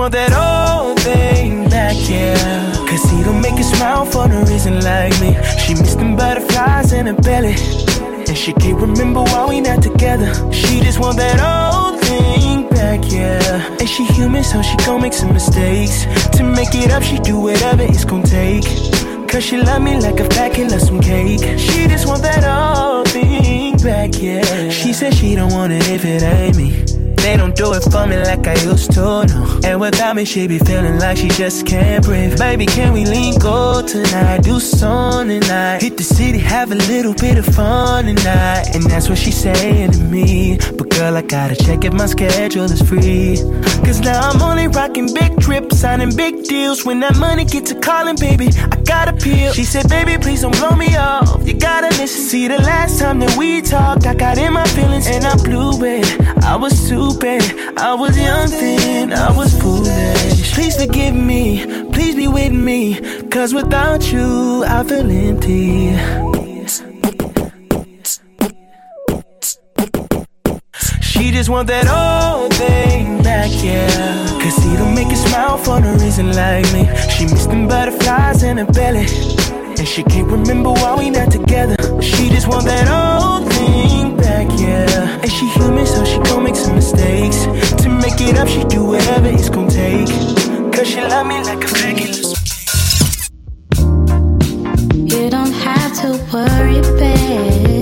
Want that old thing back, yeah. Cause he don't make her smile for no reason like me. She missed them butterflies in her belly. And she can't remember why we not together. She just want that old thing back, yeah. And she human, so she gon' make some mistakes. To make it up, she do whatever it's gon' take. Cause she love me like a fat kid love some cake. She just want that old thing back, yeah. She said she don't want it if it ain't me. They don't do it for me like I used to, no. And without me, she be feeling like she just can't breathe. Baby, can we link go tonight? Do something tonight. Hit the city, have a little bit of fun tonight. And that's what she's saying to me. But girl, I gotta check if my schedule is free. Cause now I'm only rocking big trips, signing big deals. When that money gets to calling, baby, I gotta peel. She said, baby, please don't blow me off. You gotta listen. See, the last time that we talked, I got in my feelings and I blew it. I was stupid. I was young then, I was foolish. Please forgive me, please be with me. Cause without you, I feel empty. She just want that old thing back, yeah. Cause he don't make her smile for no reason like me. She missed them butterflies in her belly. And she can't remember why we not together. She just want that old. And she human, so she gon' make some mistakes. To make it up, she do whatever it's gon' take. Cause she love me like a fabulous. You don't have to worry, babe.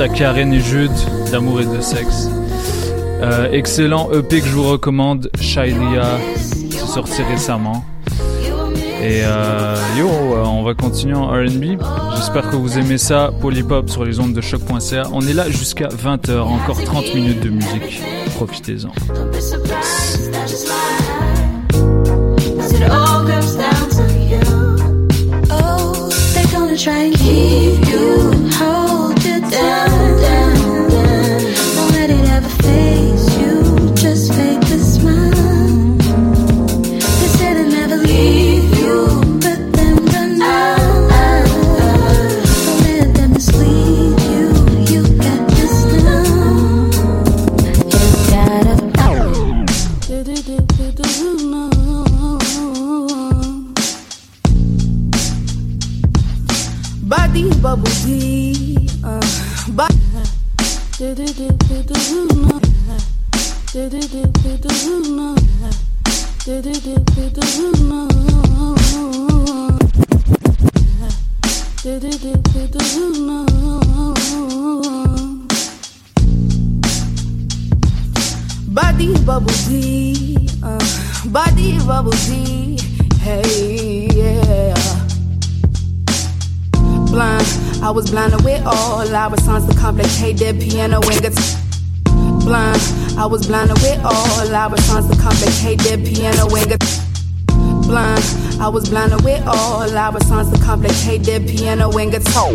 À Karen et Jude d'amour et de sexe. Euh, excellent EP que je vous recommande, Shailia, sorti récemment. Et euh, yo, euh, on va continuer en RB. J'espère que vous aimez ça. Polypop sur les ondes de choc.ca. On est là jusqu'à 20h, encore 30 minutes de musique. Profitez-en. It Body bubble tea, uh, body bubble tea, hey yeah. Blind, I was blinded with all our songs to complicate their piano and guitar. Blind, I was blinded with all our songs to complicate their piano and. Blind, I was blinded with all our songs to complicate their piano and guitar.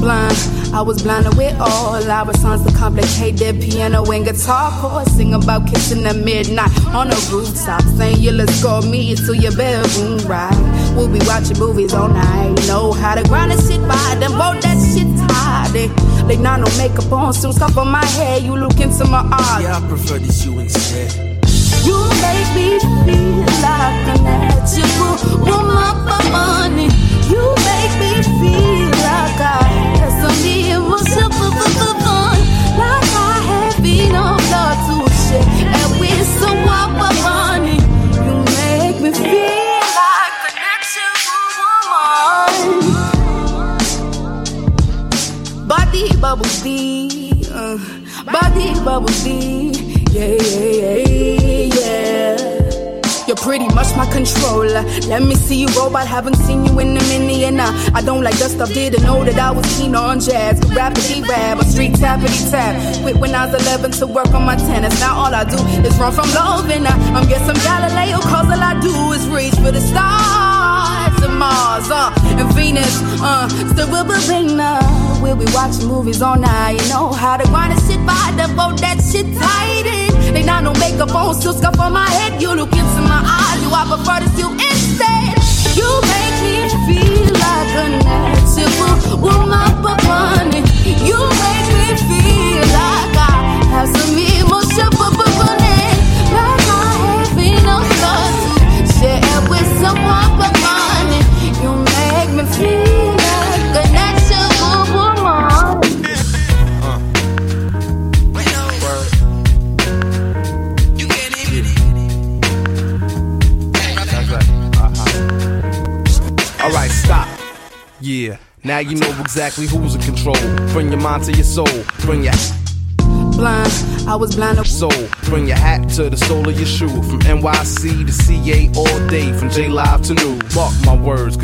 Blind, I was blinded with all our songs to complicate their piano and guitar chords. Sing about kissing at midnight on the rooftop. Saying you let's go me to your bedroom right. We'll be watching movies all night. Know how to grind and sit by them, both that shit tired. They, not no makeup on, soon stuff on my head. You look into my eyes. Yeah, I prefer this you instead. You make me feel like a natural woman for money. You make me feel like I had some emotion bubble tea, uh, body bubble tea, yeah, yeah, yeah, yeah. You're pretty much my controller. Let me see you roll, but haven't seen you in a minute. And I, I don't like dust stuff, didn't know that I was keen on jazz. Could rapidly rap, a street tappity tap. Quit when I was 11 to work on my tennis. Now all I do is run from love, and I, I'm some Galileo, cause all I do is reach for the stars and Mars, uh, and Venus, uh, still we'll be. We'll be watching movies all night. You know how to grind and sit by the boat, that shit tight in. They not no makeup on, still scuff on my head. You look into my eyes, you I prefer to you instead. You make me feel like a natural woman for money. You make me feel like I have some emotion for money. Like I have been on to share with someone for Yeah, now you know exactly who's in control. Bring your mind to your soul. Bring your Blind, I was blind soul. Bring your hat to the sole of your shoe. From NYC to CA all day. From J Live to New. Mark my words.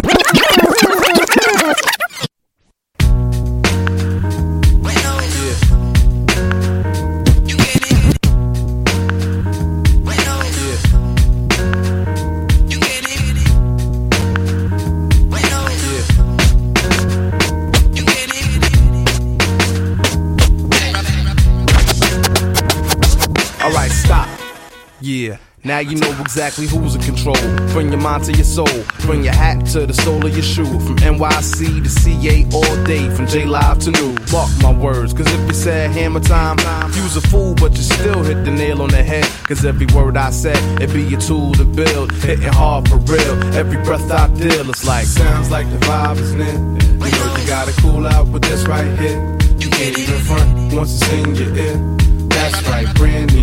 Now you know exactly who's in control. Bring your mind to your soul. Bring your hat to the sole of your shoe. From NYC to CA all day. From J Live to New. Mark my words, cause if you said hammer time, you's a fool, but you still hit the nail on the head. Cause every word I said, it be a tool to build. Hitting hard for real. Every breath I deal, it's like, sounds like the vibe is lit. You know you gotta cool out with this right here. You can't even front once it's in your ear. That's right, brand new,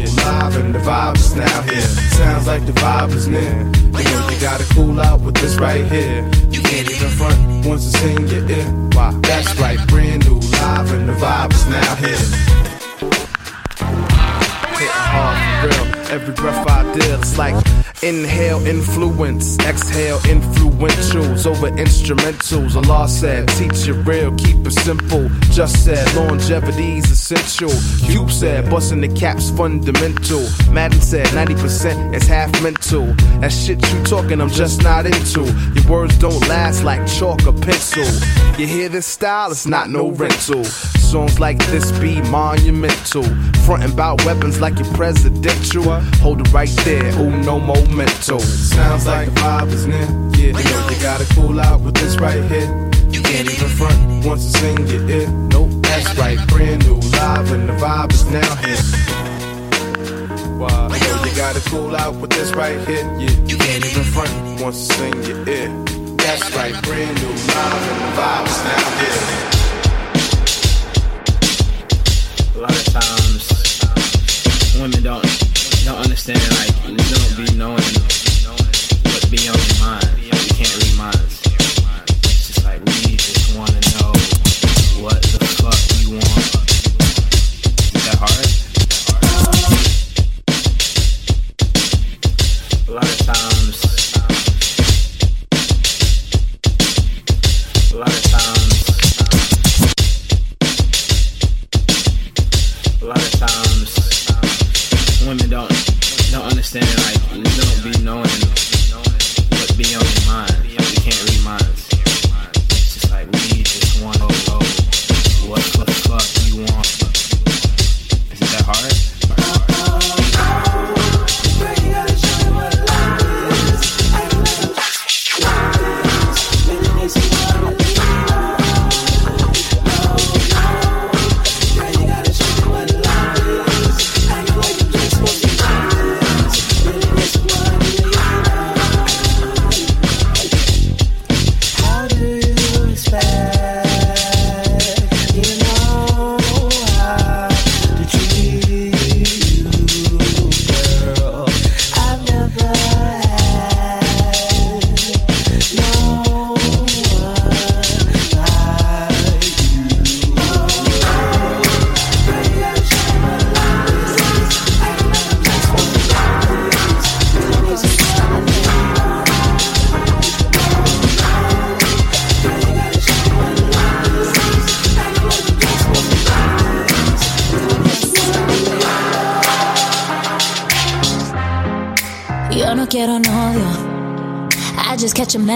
and the vibe is now here. Sounds like the vibe is near. You know you gotta cool out with this right here. You can't even front once it's in your ear. Why? That's right, brand new live and the vibe is now here. Hitting hard for real. Every breath I deal, it's like inhale, influence, exhale, influentials over instrumentals. A Allah said, teach it real, keep it simple. Just said, longevity's essential. Cube said, busting the caps fundamental. Madden said, 90% is half mental. That shit you talking, I'm just not into. Your words don't last like chalk or pencil. You hear this style, it's not no rental. Songs like this be monumental. Frontin' bout weapons like your presidential. Hold it right there, ooh, no momento. Sounds like the vibe is near. Yeah, you know you gotta cool out with this right here. You can't even front once it's in your ear. Nope, that's right, brand new live and the vibe is now here. Wow. You know you gotta cool out with this right here. Yeah, you can't even front once it's in your ear. That's right, brand new live and the vibe is now here. A lot of times, women don't don't understand. Like you don't be knowing what be on your mind. You can't read minds. It's just like we just want to know what the fuck you want.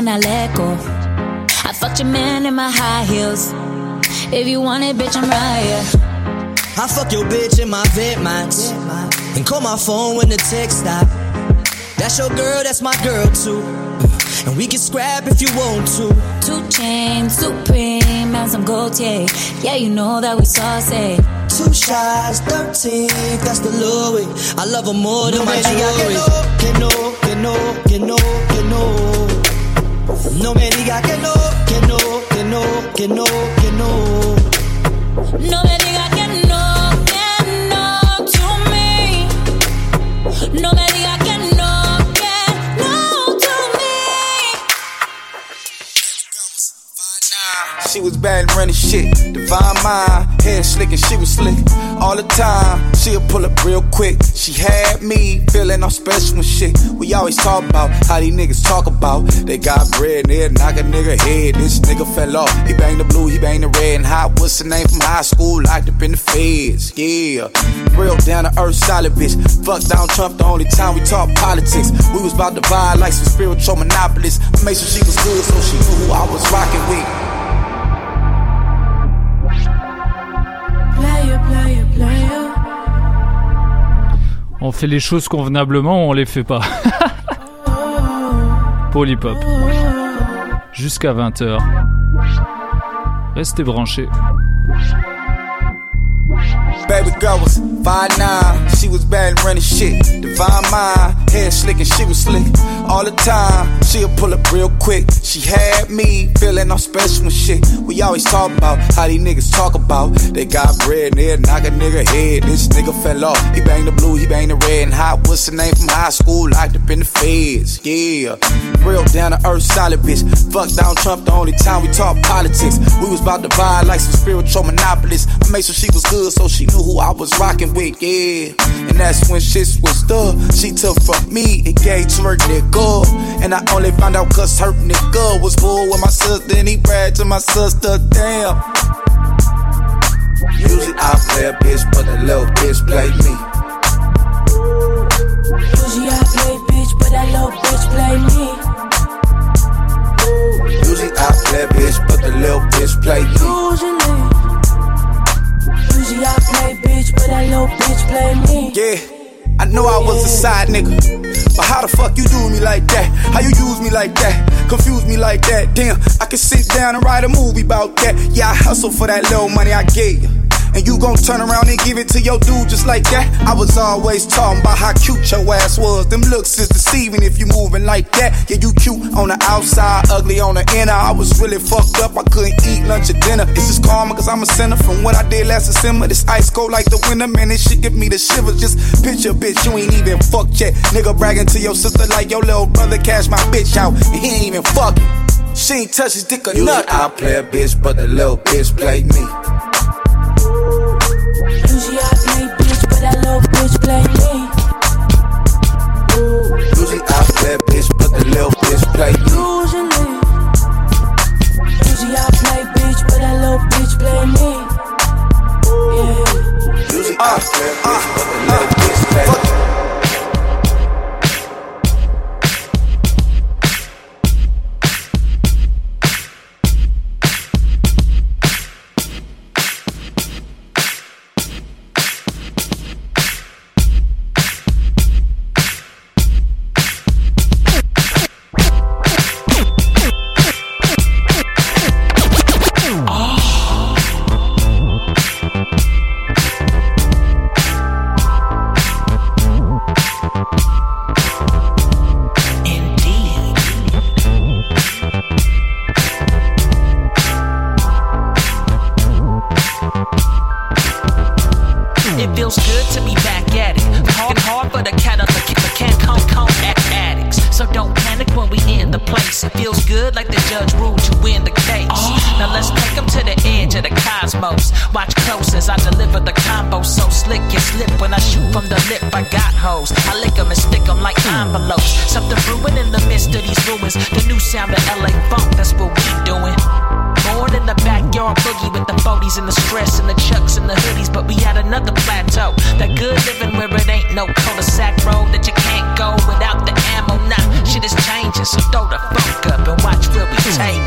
And I let go. I fucked your man in my high heels. If you want it, bitch, I'm right here. I fuck your bitch in my Max And call my phone when the text stop. That's your girl, that's my girl too. And we can scrap if you want to. Two chains, supreme, and some gold, yeah. Yeah, you know that we saucy. Two shots, 13, that's the Louis. I love her more than No my me diga jewelry. que Que no, que no, que no, que no. No me diga que no, que no, que no, que no, que no. No me diga que no, bad and running shit. Divine mind, hair slick and she was slick all the time. She'll pull up real quick. She had me feeling all special and shit. We always talk about how these niggas talk about. They got bread and they'll knock a nigga head. This nigga fell off. He banged the blue, he banged the red and hot. What's the name from high school? Locked up in the feds. Yeah. Real down to earth, solid bitch. Fuck down Trump the only time we talk politics. We was about to buy like some spiritual monopolists. I made sure she was good so she knew who I was rocking with. On fait les choses convenablement ou on les fait pas [laughs] Polypop. Jusqu'à 20h. Restez branchés. Baby girl was 5'9, she was bad and running shit. Divine mind, hair slick and she was slick all the time. She'll pull up real quick. She had me feeling all special and shit. We always talk about how these niggas talk about. They got bread and they'll knock a nigga head. This nigga fell off. He banged the blue, he banged the red and hot. hot, what's the name from high school? Locked up in the feds, yeah. Real down to earth, solid bitch. Fuck down Trump the only time we talk politics. We was about to buy like some spiritual monopolists. I made sure she was good so she knew who I was rocking with, yeah. And that's when shit switched up. She took from me and gave to her nigga. And I only found out cause her nigga was bull with my sister and he bragged to my sister, damn. Usually I play a bitch, but the little bitch play me. Usually I play bitch, but that little bitch play me. Usually I play a bitch, but the little bitch play me. Usually. Usually I play bitch, but that little bitch play me. Yeah. I know I was a side nigga, but how the fuck you do me like that? How you use me like that? Confuse me like that? Damn, I can sit down and write a movie about that. Yeah, I hustle for that little money I gave you. And you gon' turn around and give it to your dude just like that? I was always talking about how cute your ass was. Them looks is deceiving if you moving like that. Yeah, you cute on the outside, ugly on the inner. I was really fucked up, I couldn't eat lunch or dinner. This is karma, cause I'm a sinner from what I did last December. This ice cold like the winter, man, this shit give me the shivers. Just picture, bitch, you ain't even fucked yet. Nigga bragging to your sister like your little brother cash my bitch out, and he ain't even fucking. She ain't touch his dick or Usually nothing. I play a bitch, but the little bitch play me. Bitch play me. Usually I play bitch, but the little bitch play me. Usually. Usually I play bitch, but that little bitch play me. Yeah. Usually I play a bitch, but the little bitch play me. Judge ruled you win the case. Now let's take 'em to the edge of the cosmos. Watch close as I deliver the combo so slick and slip when I shoot from the lip. I got hoes. I lick 'em and stick 'em like envelopes. Something brewing in the midst of these ruins. The new sound of LA funk, that's what we doing. Born in the backyard boogie with the 40s and the stress and the chucks and the hoodies, but we had another plateau. That good living where it ain't no cul-de-sac road that you can't go without the ammo. Nah, shit is changing, so throw the funk up and watch where.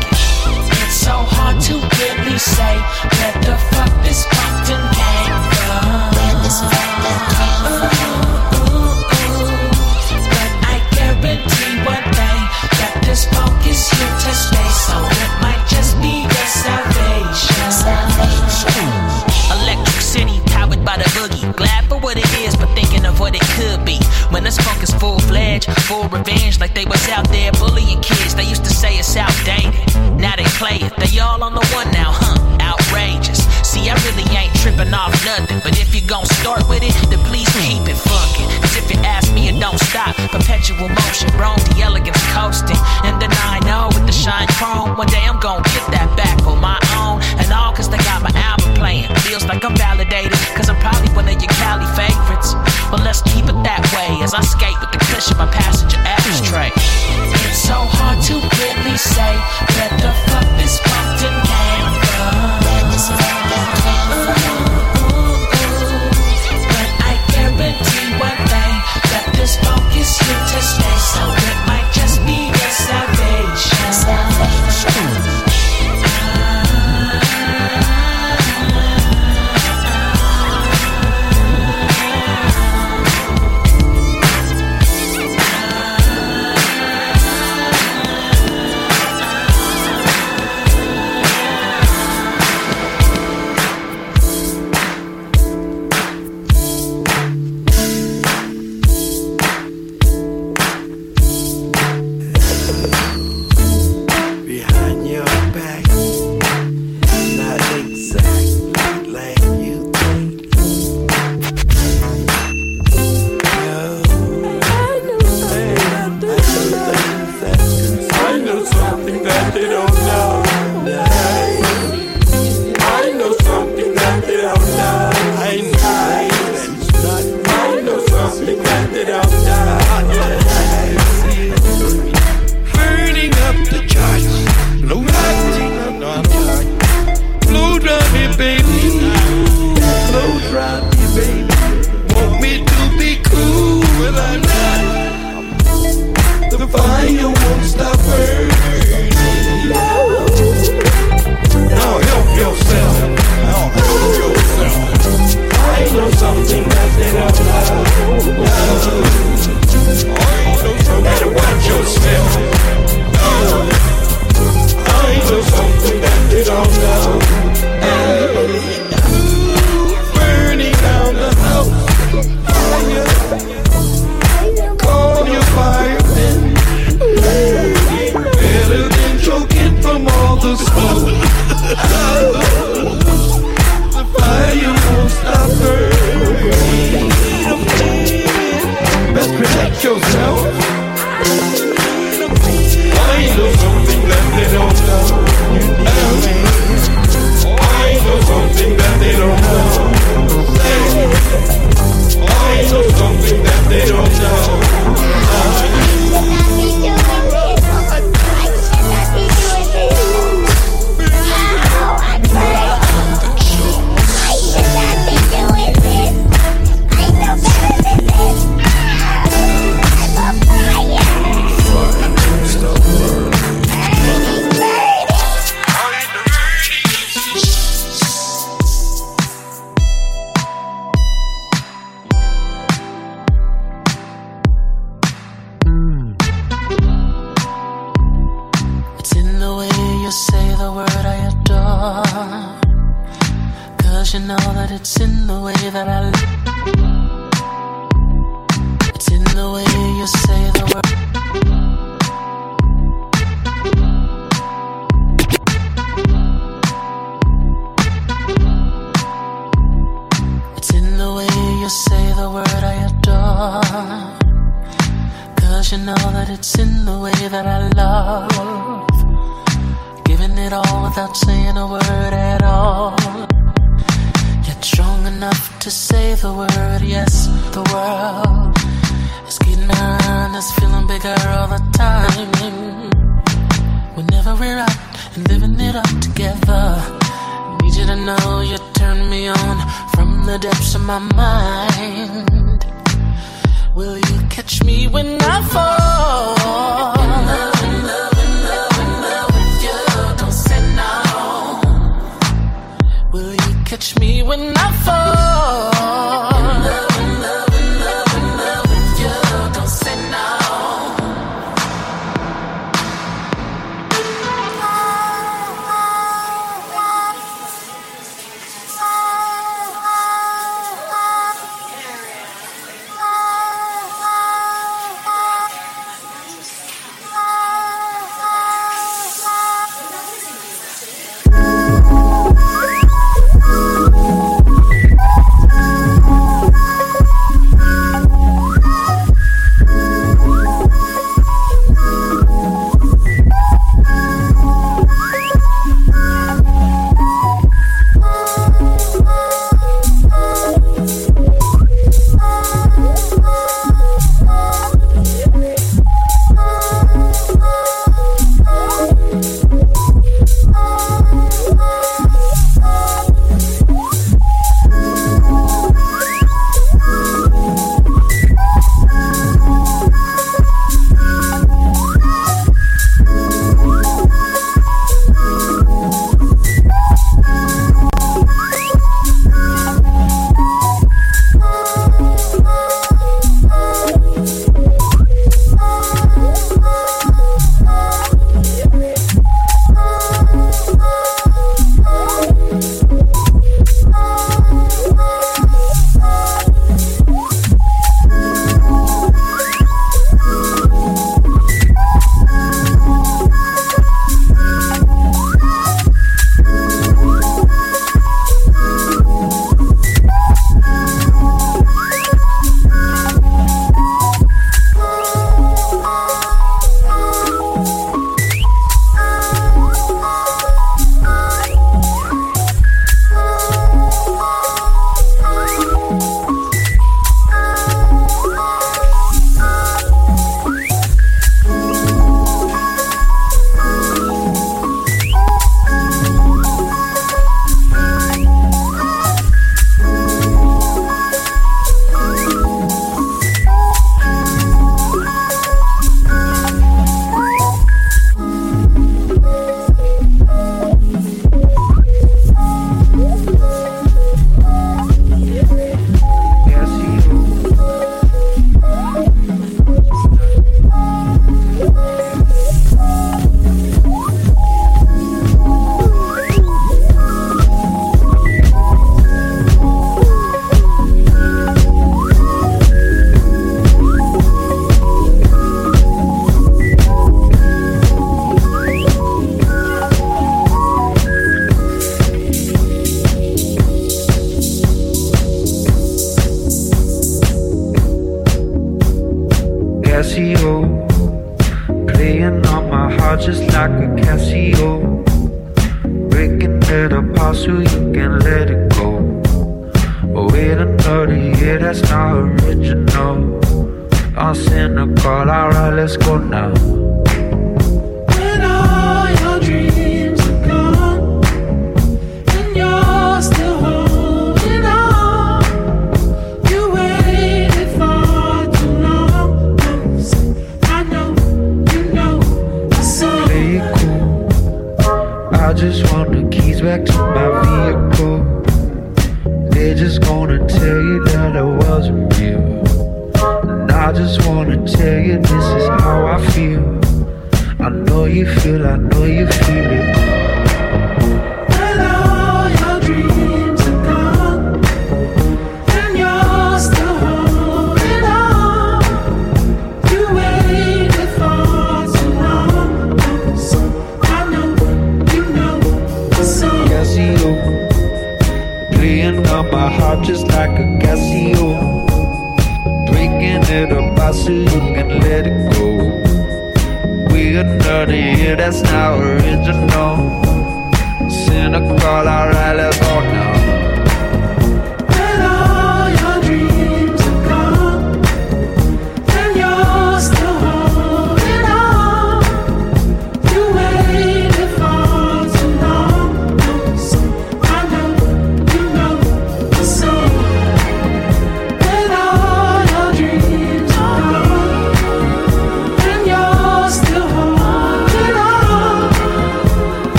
It's so hard to really say where the fuck this Compton came from. But I guarantee one thing that this funk is here to stay. So it might just be your salvation. Electric City, powered by the boogie. Glad for what it is, but thinking of what it could be. When this funk is full fledged, full revenge, like they was out there bullying kids. They used to say it's outdated. Play it. They all on the one now, huh? Outrageous. See, I really ain't tripping off nothing. But if you gon' start with it, then please keep it funkin'. Cause if you ask me, it don't stop. Perpetual motion, Rome, the elegance coasting. And the 9 with the shine chrome. One day I'm gon' get that back on my own. And all cause they got my album playing. Feels like I'm validated. Cause I'm probably one of your Cali favorites. But let's keep it that way as I skate with the cushion, my passenger ashtray. It's so hard to really say where the yourself.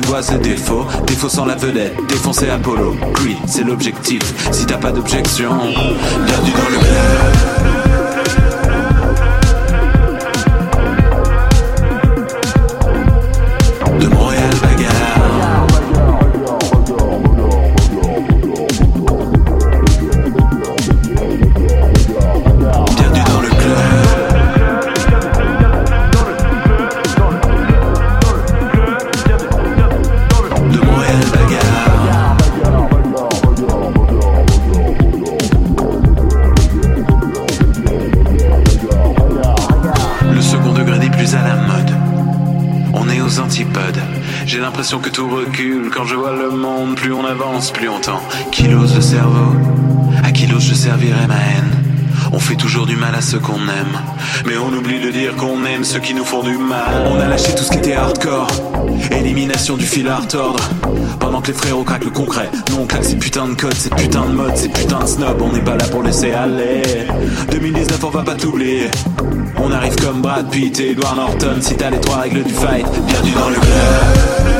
Tu apprivoise défauts, défaut, défaussant la vedette, défoncer Apollo. Greed, c'est l'objectif, si t'as pas d'objection, bienvenue dans le club? À qu'on aime. Mais on oublie de dire qu'on aime ceux qui nous font du mal. On a lâché tout ce qui était hardcore. Élimination du fil à retordre. Pendant que les frérots craquent le concret. Nous on claque ces putains de codes, ces putains de modes, ces putains de snobs. On n'est pas là pour laisser aller. 2019, on va pas t'oublier. On arrive comme Brad Pitt et Edward Norton. Si t'as les trois règles du fight, bienvenue dans le club.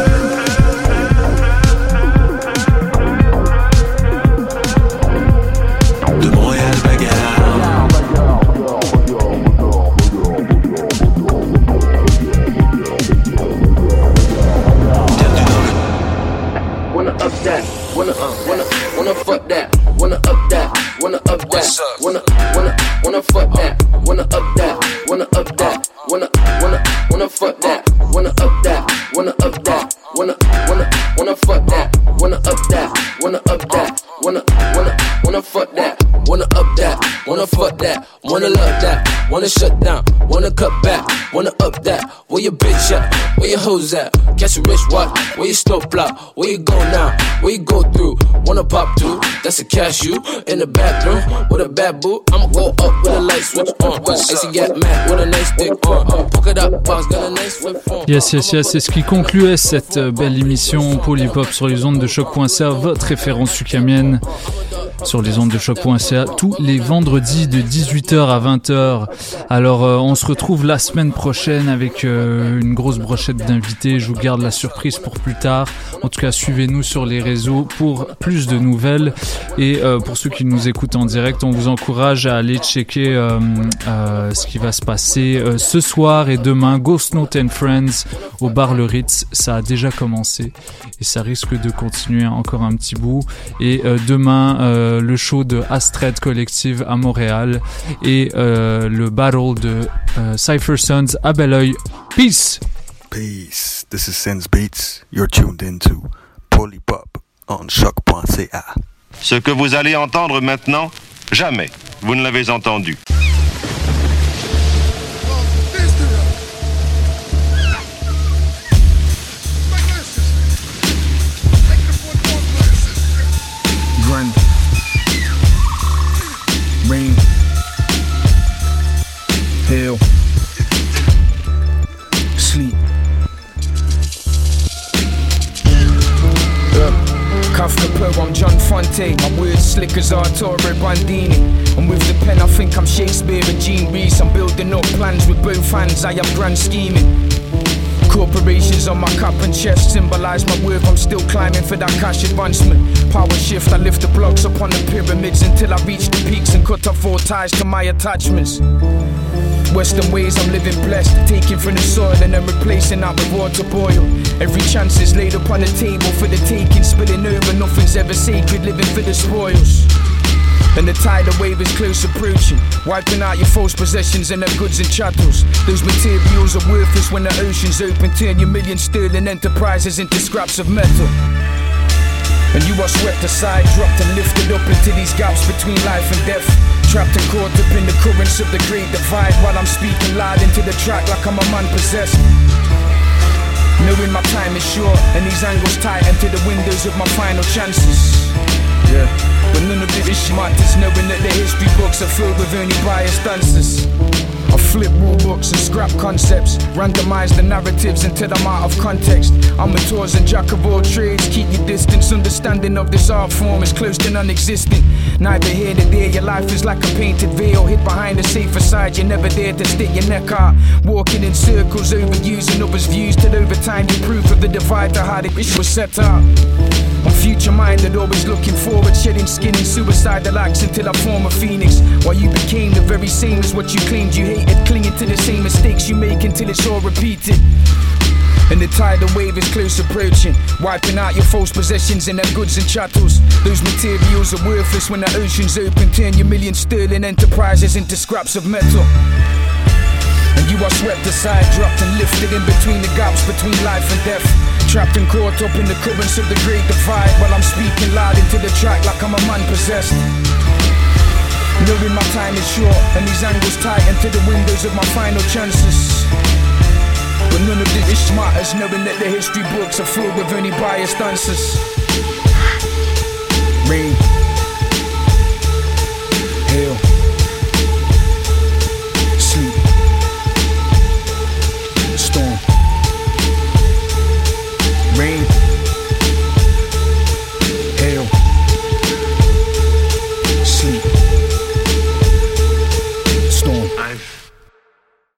Shut down, wanna cut back, wanna up that, where your bitch at, where your hoes at, catch a rich watch, where your stove block, where you go now, where you go through, wanna pop to, that's a cashew, in the bathroom, with a bad boo, I'ma go up with a light switch on, AC get mad, with a nice dick on, polka dot box, got a nice flip phone. Yes, yes, yes, c'est ce qui concluait cette belle émission Polypop sur les ondes de choc.ca, votre référence sucamienne sur les ondes de choc.ca tous les vendredis de 18h à 20h. Alors euh, on se retrouve la semaine prochaine avec euh, une grosse brochette d'invités. Je vous garde la surprise pour plus tard. En tout cas, suivez-nous sur les réseaux pour plus de nouvelles. Et euh, pour ceux qui nous écoutent en direct, on vous encourage à aller checker ce qui va se passer ce soir et demain. Ghost Note and Friends au bar Le Ritz, ça a déjà commencé et ça risque de continuer encore un petit bout. Et demain, euh, le show de Astrid Collective à Montréal et euh, le battle de euh, Cypher Sons à Belleuil. Peace! Peace. This is Sense Beats. You're tuned into Polypop on choc.ca. Ce que vous allez entendre maintenant, jamais vous ne l'avez entendu. Kafka Poe, I'm John Fante. My words slick as Arturo Bandini. And with the pen, I think I'm Shakespeare and Jean Rhys. I'm building up plans with both hands. I am grand scheming. Corporations on my cup and chest symbolize my worth. I'm still climbing for that cash advancement. Power shift, I lift the blocks upon the pyramids until I reach the peaks and cut off all ties to my attachments. Western ways, I'm living blessed. Taking from the soil and then replacing that with water boil. Every chance is laid upon the table for the taking, spilling over. Nothing's ever sacred, living for the spoils. And the tidal wave is close approaching, wiping out your false possessions and their goods and chattels. Those materials are worthless when the ocean's open. Turn your million sterling enterprises into scraps of metal. And you are swept aside, dropped and lifted up into these gaps between life and death. Trapped and caught up in the currents of the great divide while I'm speaking loud into the track like I'm a man possessed. Knowing my time is short and these angles tighten to the windows of my final chances. Yeah, but none of it is smart, just knowing that the history books are filled with only biased answers. Flip rule books and scrap concepts, randomize the narratives until I'm out of context. I'm a tours and jack of all trades, keep your distance. Understanding of this art form is close to non existent. Neither here nor there, your life is like a painted veil, hid behind a safe facade. You're never there to stick your neck out. Walking in circles, overusing others' views till over time you proof of the divide to how wish was set out. Future minded, always looking forward, shedding skin in suicidal acts until I form a phoenix. While you became the very same as what you claimed you hated, clinging to the same mistakes you make until it's all repeated. And the tidal wave is close approaching, wiping out your false possessions and their goods and chattels. Those materials are worthless when the ocean's open, turn your million sterling enterprises into scraps of metal. You are swept aside, dropped and lifted in between the gaps between life and death. Trapped and caught up in the currents of the great divide while I'm speaking loud into the track like I'm a man possessed. Knowing my time is short and these angles tighten to the windows of my final chances. But none of this matters, knowing that the history books are filled with only biased answers. Rain. Hail.